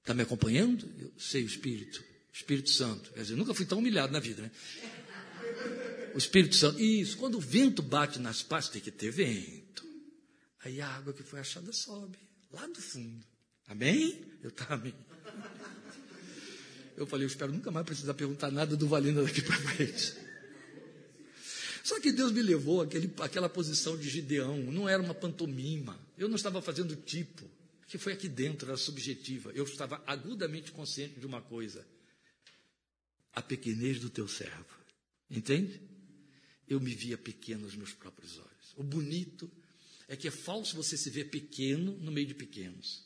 está me acompanhando? Eu sei o Espírito, Espírito Santo. Quer dizer, nunca fui tão humilhado na vida, né? O Espírito Santo. Isso, quando o vento bate nas partes, tem que ter vento. Aí a água que foi achada sobe, lá do fundo. Amém? Eu estava amém. Eu falei, eu espero nunca mais precisar perguntar nada do Valina daqui para frente. Só que Deus me levou àquele, àquela posição de Gideão, não era uma pantomima, eu não estava fazendo tipo, que foi aqui dentro, era subjetiva. Eu estava agudamente consciente de uma coisa: a pequenez do teu servo. Entende? Eu me via pequeno aos meus próprios olhos. O bonito é que é falso você se ver pequeno no meio de pequenos.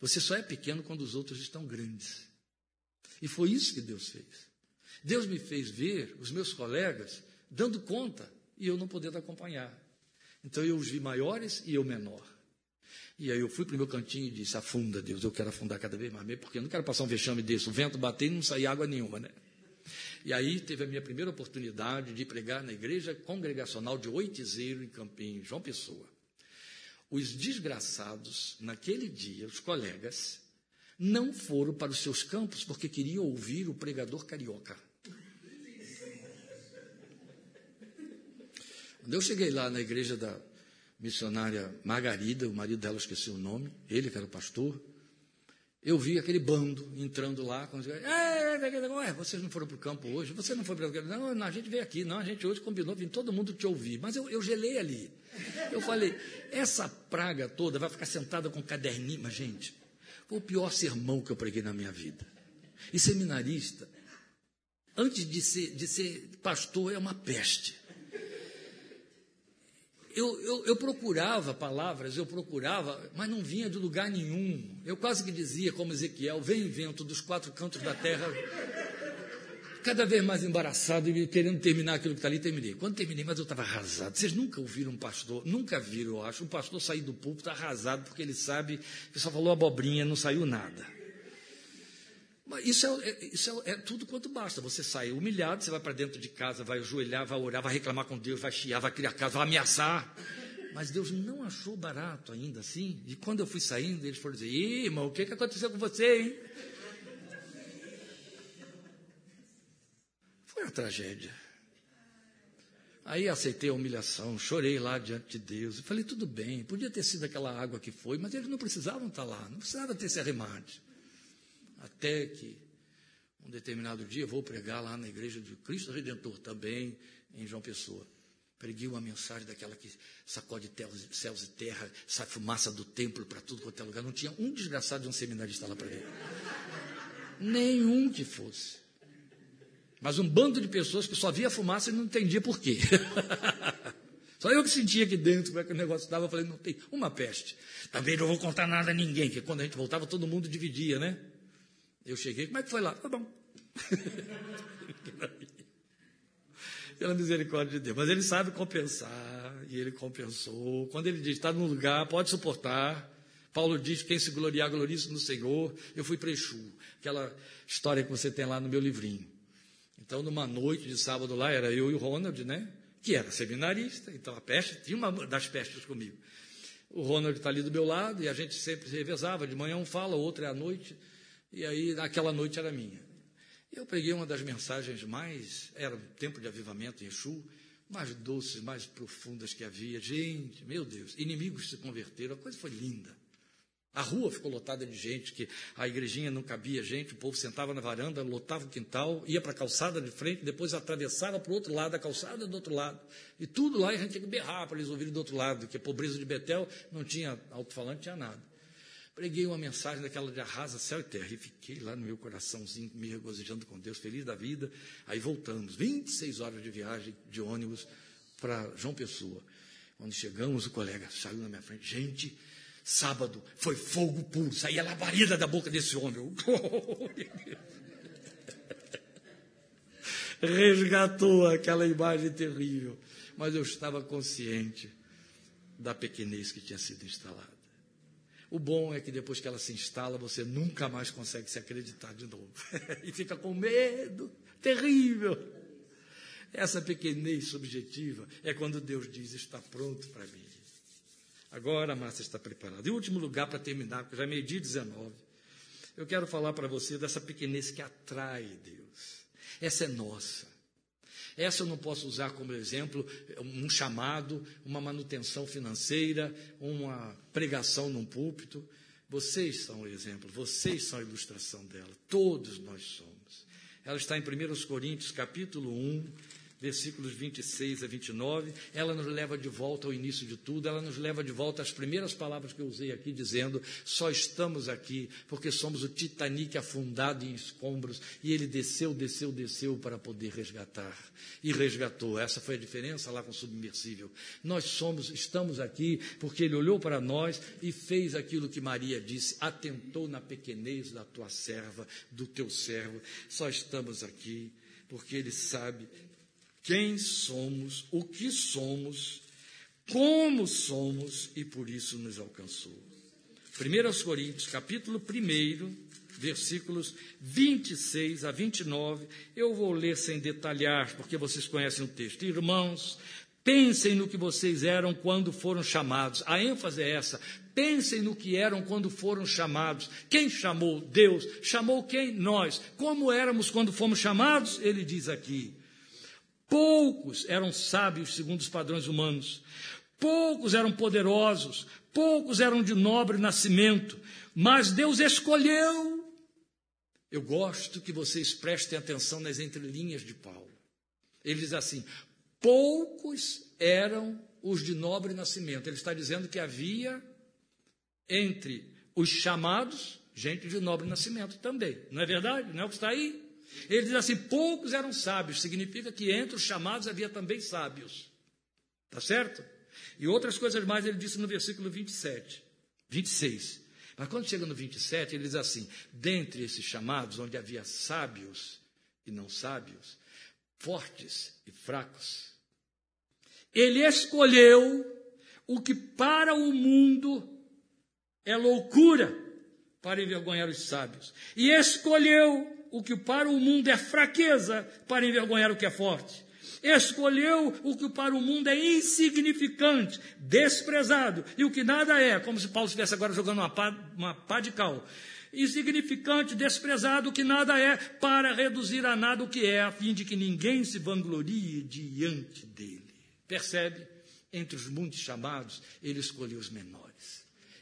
Você só é pequeno quando os outros estão grandes. E foi isso que Deus fez. Deus me fez ver os meus colegas dando conta e eu não podendo acompanhar. Então eu os vi maiores e eu menor. E aí eu fui para o meu cantinho e disse: afunda, Deus, eu quero afundar cada vez mais, porque eu não quero passar um vexame desse, o vento bater e não sair água nenhuma, né? E aí teve a minha primeira oportunidade de pregar na igreja congregacional de Oitizeiro, em Campinho, João Pessoa. Os desgraçados, naquele dia, os colegas, não foram para os seus campos porque queriam ouvir o pregador carioca. Quando eu cheguei lá na igreja da missionária Margarida, o marido dela esqueci o nome, ele que era o pastor, eu vi aquele bando entrando lá, quando Ué, vocês não foram para o campo hoje? Você não foi para o campo? Não, não, a gente veio aqui, não, a gente hoje combinou, vim todo mundo te ouvir. Mas eu, eu gelei ali. Eu falei, essa praga toda vai ficar sentada com caderninho. Mas, gente, foi o pior sermão que eu preguei na minha vida. E seminarista, antes de ser, de ser pastor, é uma peste eu, eu, eu, procurava palavras, eu procurava, mas não vinha de lugar nenhum. Eu quase que dizia, como Ezequiel, vem vento dos quatro cantos da terra, cada vez mais embaraçado e querendo terminar aquilo que está ali, terminei. Quando terminei, mas eu estava arrasado. Vocês nunca ouviram um pastor, nunca viram, eu acho, um pastor sair do púlpito arrasado, porque ele sabe que só falou abobrinha, não saiu nada. Mas isso é, é isso é, é, tudo quanto basta. Você sai humilhado, você vai para dentro de casa, vai ajoelhar, vai orar, vai reclamar com Deus, vai chiar, vai criar casa, vai ameaçar. Mas Deus não achou barato ainda assim. E quando eu fui saindo, eles foram dizer: Ih, irmão, o que, que aconteceu com você, hein? Foi uma tragédia. Aí aceitei a humilhação, chorei lá diante de Deus. E falei: tudo bem, podia ter sido aquela água que foi, mas eles não precisavam estar lá, não precisava ter se arremate. Até que um determinado dia vou pregar lá na igreja de Cristo Redentor, também em João Pessoa. Preguei uma mensagem daquela que sacode céus e terra, sai fumaça do templo para tudo quanto é lugar. Não tinha um desgraçado de um seminarista lá para ver. Nenhum que fosse. Mas um bando de pessoas que só via fumaça e não entendia por quê. Só eu que sentia aqui dentro como é que o negócio estava. Eu falei, não tem uma peste. Também não vou contar nada a ninguém, que quando a gente voltava todo mundo dividia, né? Eu cheguei, como é que foi lá? Tá bom. Pela misericórdia de Deus. Mas ele sabe compensar, e ele compensou. Quando ele diz, está num lugar, pode suportar. Paulo diz, quem se gloriar, glorie-se no Senhor. Eu fui Exu, aquela história que você tem lá no meu livrinho. Então, numa noite de sábado lá, era eu e o Ronald, né? Que era seminarista, então a peste, tinha uma das pestes comigo. O Ronald está ali do meu lado e a gente sempre se revezava. De manhã um fala, o outro é à noite. E aí, naquela noite era minha. Eu peguei uma das mensagens mais, era um tempo de avivamento em Exu, mais doces, mais profundas que havia. Gente, meu Deus, inimigos se converteram, a coisa foi linda. A rua ficou lotada de gente, que a igrejinha não cabia gente, o povo sentava na varanda, lotava o quintal, ia para a calçada de frente, depois atravessava para o outro lado, a calçada do outro lado. E tudo lá a gente tinha que berrar para eles ouvirem do outro lado, que a pobreza de Betel não tinha alto-falante, tinha nada. Preguei uma mensagem daquela de arrasa céu e terra e fiquei lá no meu coraçãozinho, me regozijando com Deus, feliz da vida. Aí voltamos, 26 horas de viagem de ônibus para João Pessoa. Quando chegamos, o colega saiu na minha frente. Gente, sábado foi fogo puro, saía labareda da boca desse homem. Resgatou aquela imagem terrível. Mas eu estava consciente da pequenez que tinha sido instalada. O bom é que depois que ela se instala, você nunca mais consegue se acreditar de novo. e fica com medo. Terrível. Essa pequenez subjetiva é quando Deus diz: está pronto para mim. Agora a massa está preparada. E último lugar para terminar, porque já é meio-dia 19. Eu quero falar para você dessa pequenez que atrai Deus. Essa é nossa. Essa eu não posso usar como exemplo um chamado, uma manutenção financeira, uma pregação num púlpito. Vocês são o exemplo, vocês são a ilustração dela. Todos nós somos. Ela está em 1 Coríntios, capítulo 1, versículos 26 a 29, ela nos leva de volta ao início de tudo, ela nos leva de volta às primeiras palavras que eu usei aqui, dizendo: só estamos aqui porque somos o Titanic afundado em escombros, e ele desceu, desceu, desceu para poder resgatar. E resgatou. Essa foi a diferença lá com o submersível. Nós somos, estamos aqui porque ele olhou para nós e fez aquilo que Maria disse: atentou na pequenez da tua serva, do teu servo. Só estamos aqui porque ele sabe quem somos, o que somos, como somos e por isso nos alcançou. 1 Coríntios, capítulo 1, versículos 26 a 29. Eu vou ler sem detalhar, porque vocês conhecem o texto. Irmãos, pensem no que vocês eram quando foram chamados. A ênfase é essa. Pensem no que eram quando foram chamados. Quem chamou? Deus. Chamou quem? Nós. Como éramos quando fomos chamados? Ele diz aqui. Poucos eram sábios segundo os padrões humanos. Poucos eram poderosos. Poucos eram de nobre nascimento. Mas Deus escolheu. Eu gosto que vocês prestem atenção nas entrelinhas de Paulo. Ele diz assim: poucos eram os de nobre nascimento. Ele está dizendo que havia entre os chamados gente de nobre nascimento também. Não é verdade? Não é o que está aí? Ele diz assim: poucos eram sábios, significa que entre os chamados havia também sábios. Tá certo? E outras coisas mais ele disse no versículo 27, 26. Mas quando chega no 27, ele diz assim: dentre esses chamados, onde havia sábios e não sábios, fortes e fracos, ele escolheu o que para o mundo é loucura para envergonhar os sábios, e escolheu o que para o mundo é fraqueza para envergonhar o que é forte. Escolheu o que para o mundo é insignificante, desprezado, e o que nada é, como se Paulo estivesse agora jogando uma pá, uma pá de cal. Insignificante, desprezado, o que nada é, para reduzir a nada o que é, a fim de que ninguém se vanglorie diante dele. Percebe? Entre os muitos chamados, ele escolheu os menores.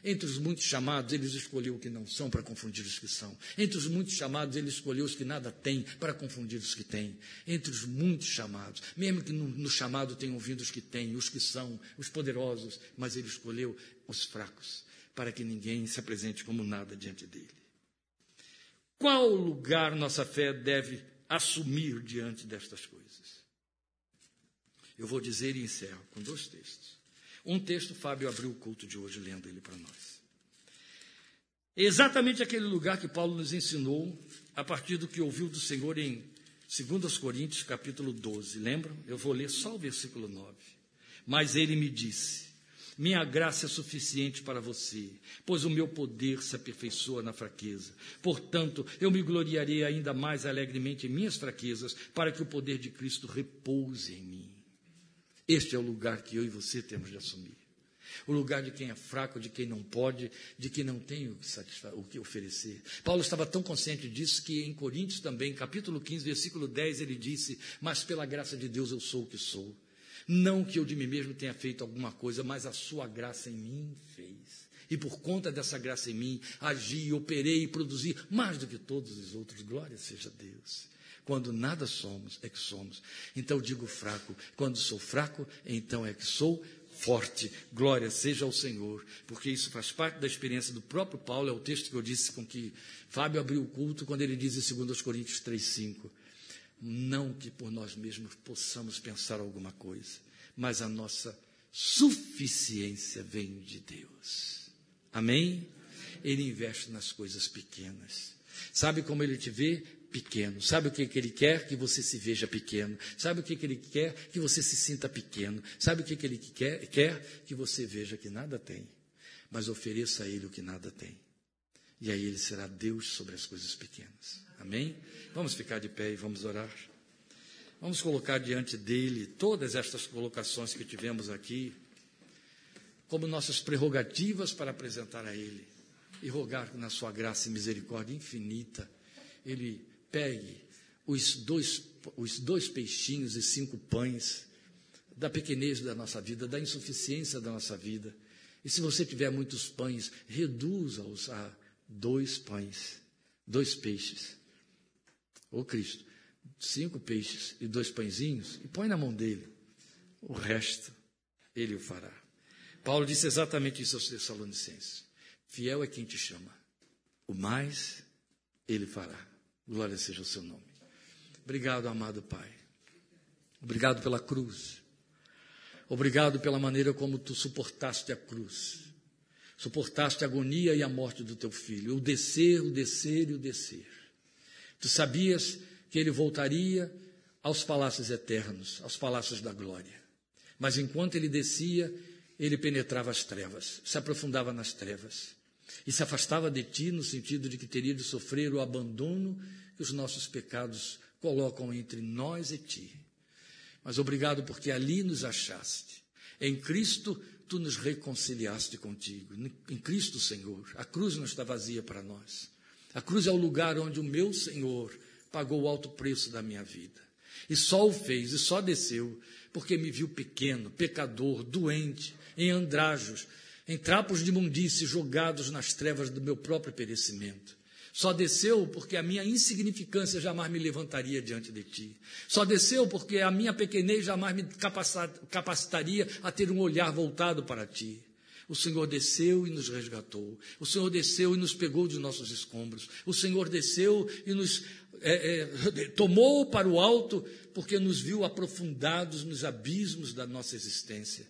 Entre os muitos chamados, ele escolheu o que não são para confundir os que são. Entre os muitos chamados, ele escolheu os que nada têm para confundir os que têm. Entre os muitos chamados, mesmo que no, no chamado tenham vindo os que têm, os que são, os poderosos, mas ele escolheu os fracos, para que ninguém se apresente como nada diante dele. Qual lugar nossa fé deve assumir diante destas coisas? Eu vou dizer e encerro com dois textos. Um texto, Fábio abriu o culto de hoje lendo ele para nós. Exatamente aquele lugar que Paulo nos ensinou a partir do que ouviu do Senhor em 2 Coríntios, capítulo 12. Lembram? Eu vou ler só o versículo 9. Mas ele me disse: Minha graça é suficiente para você, pois o meu poder se aperfeiçoa na fraqueza. Portanto, eu me gloriarei ainda mais alegremente em minhas fraquezas, para que o poder de Cristo repouse em mim. Este é o lugar que eu e você temos de assumir. O lugar de quem é fraco, de quem não pode, de quem não tem o que, o que oferecer. Paulo estava tão consciente disso que em Coríntios também, capítulo 15, versículo 10, ele disse: Mas pela graça de Deus eu sou o que sou. Não que eu de mim mesmo tenha feito alguma coisa, mas a sua graça em mim fez. E por conta dessa graça em mim, agi, operei e produzi mais do que todos os outros. Glória seja Deus. Quando nada somos, é que somos. Então digo fraco. Quando sou fraco, então é que sou forte. Glória seja ao Senhor, porque isso faz parte da experiência do próprio Paulo. É o texto que eu disse com que Fábio abriu o culto quando ele diz em 2 Coríntios 3,5: Não que por nós mesmos possamos pensar alguma coisa, mas a nossa suficiência vem de Deus. Amém? Ele investe nas coisas pequenas. Sabe como ele te vê? Pequeno. Sabe o que, que ele quer? Que você se veja pequeno. Sabe o que, que ele quer? Que você se sinta pequeno. Sabe o que, que ele quer? Quer que você veja que nada tem, mas ofereça a ele o que nada tem. E aí ele será Deus sobre as coisas pequenas. Amém? Vamos ficar de pé e vamos orar. Vamos colocar diante dele todas estas colocações que tivemos aqui, como nossas prerrogativas para apresentar a ele e rogar na sua graça e misericórdia infinita, ele pegue os dois, os dois peixinhos e cinco pães da pequenez da nossa vida, da insuficiência da nossa vida. E se você tiver muitos pães, reduza-os a dois pães, dois peixes. Ô Cristo, cinco peixes e dois pãezinhos e põe na mão dele. O resto ele o fará. Paulo disse exatamente isso aos Tessalonicenses. Fiel é quem te chama. O mais ele fará. Glória seja o seu nome. Obrigado, amado Pai. Obrigado pela cruz. Obrigado pela maneira como tu suportaste a cruz. Suportaste a agonia e a morte do teu filho. O descer, o descer e o descer. Tu sabias que ele voltaria aos palácios eternos, aos palácios da glória. Mas enquanto ele descia, ele penetrava as trevas, se aprofundava nas trevas e se afastava de ti no sentido de que teria de sofrer o abandono que os nossos pecados colocam entre nós e ti. Mas obrigado porque ali nos achaste. Em Cristo tu nos reconciliaste contigo. Em Cristo, Senhor, a cruz não está vazia para nós. A cruz é o lugar onde o meu Senhor pagou o alto preço da minha vida. E só o fez, e só desceu, porque me viu pequeno, pecador, doente, em andrajos, em trapos de imundície jogados nas trevas do meu próprio perecimento. Só desceu porque a minha insignificância jamais me levantaria diante de ti. Só desceu porque a minha pequenez jamais me capacitaria a ter um olhar voltado para ti. O Senhor desceu e nos resgatou. O Senhor desceu e nos pegou de nossos escombros. O Senhor desceu e nos é, é, tomou para o alto porque nos viu aprofundados nos abismos da nossa existência.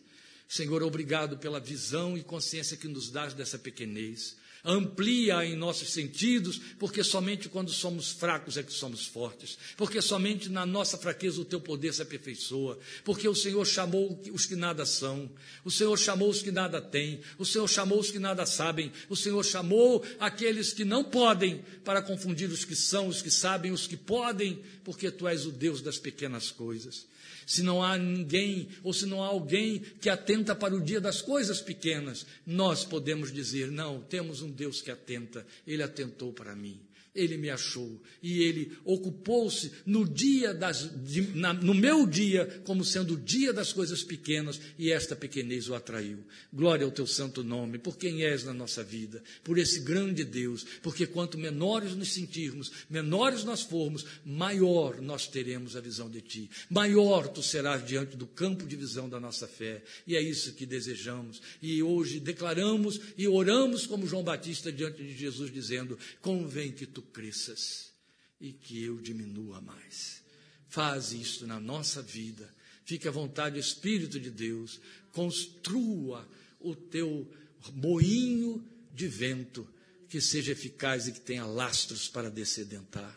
Senhor, obrigado pela visão e consciência que nos dás dessa pequenez. Amplia em nossos sentidos, porque somente quando somos fracos é que somos fortes. Porque somente na nossa fraqueza o teu poder se aperfeiçoa. Porque o Senhor chamou os que nada são. O Senhor chamou os que nada têm. O Senhor chamou os que nada sabem. O Senhor chamou aqueles que não podem para confundir os que são, os que sabem, os que podem, porque tu és o Deus das pequenas coisas se não há ninguém ou se não há alguém que atenta para o dia das coisas pequenas, nós podemos dizer: não, temos um Deus que atenta, ele atentou para mim ele me achou e ele ocupou-se no dia das, de, na, no meu dia como sendo o dia das coisas pequenas e esta pequenez o atraiu. Glória ao teu santo nome, por quem és na nossa vida, por esse grande Deus, porque quanto menores nos sentirmos, menores nós formos, maior nós teremos a visão de ti, maior tu serás diante do campo de visão da nossa fé e é isso que desejamos. E hoje declaramos e oramos como João Batista diante de Jesus dizendo: convém que tu tu cresças e que eu diminua mais. Faz isto na nossa vida. Fique à vontade, Espírito de Deus, construa o teu moinho de vento que seja eficaz e que tenha lastros para descedentar.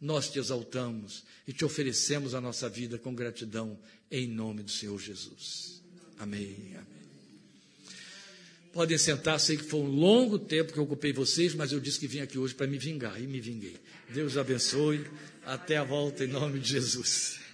Nós te exaltamos e te oferecemos a nossa vida com gratidão em nome do Senhor Jesus. Amém. Amém. Podem sentar, sei que foi um longo tempo que eu ocupei vocês, mas eu disse que vim aqui hoje para me vingar e me vinguei. Deus abençoe. Até a volta em nome de Jesus.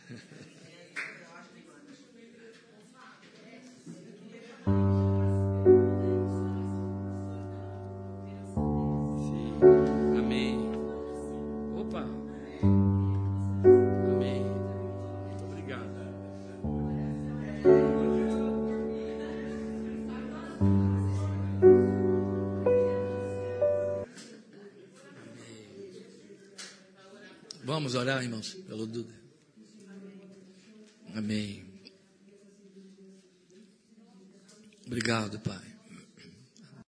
Pelo. Amém.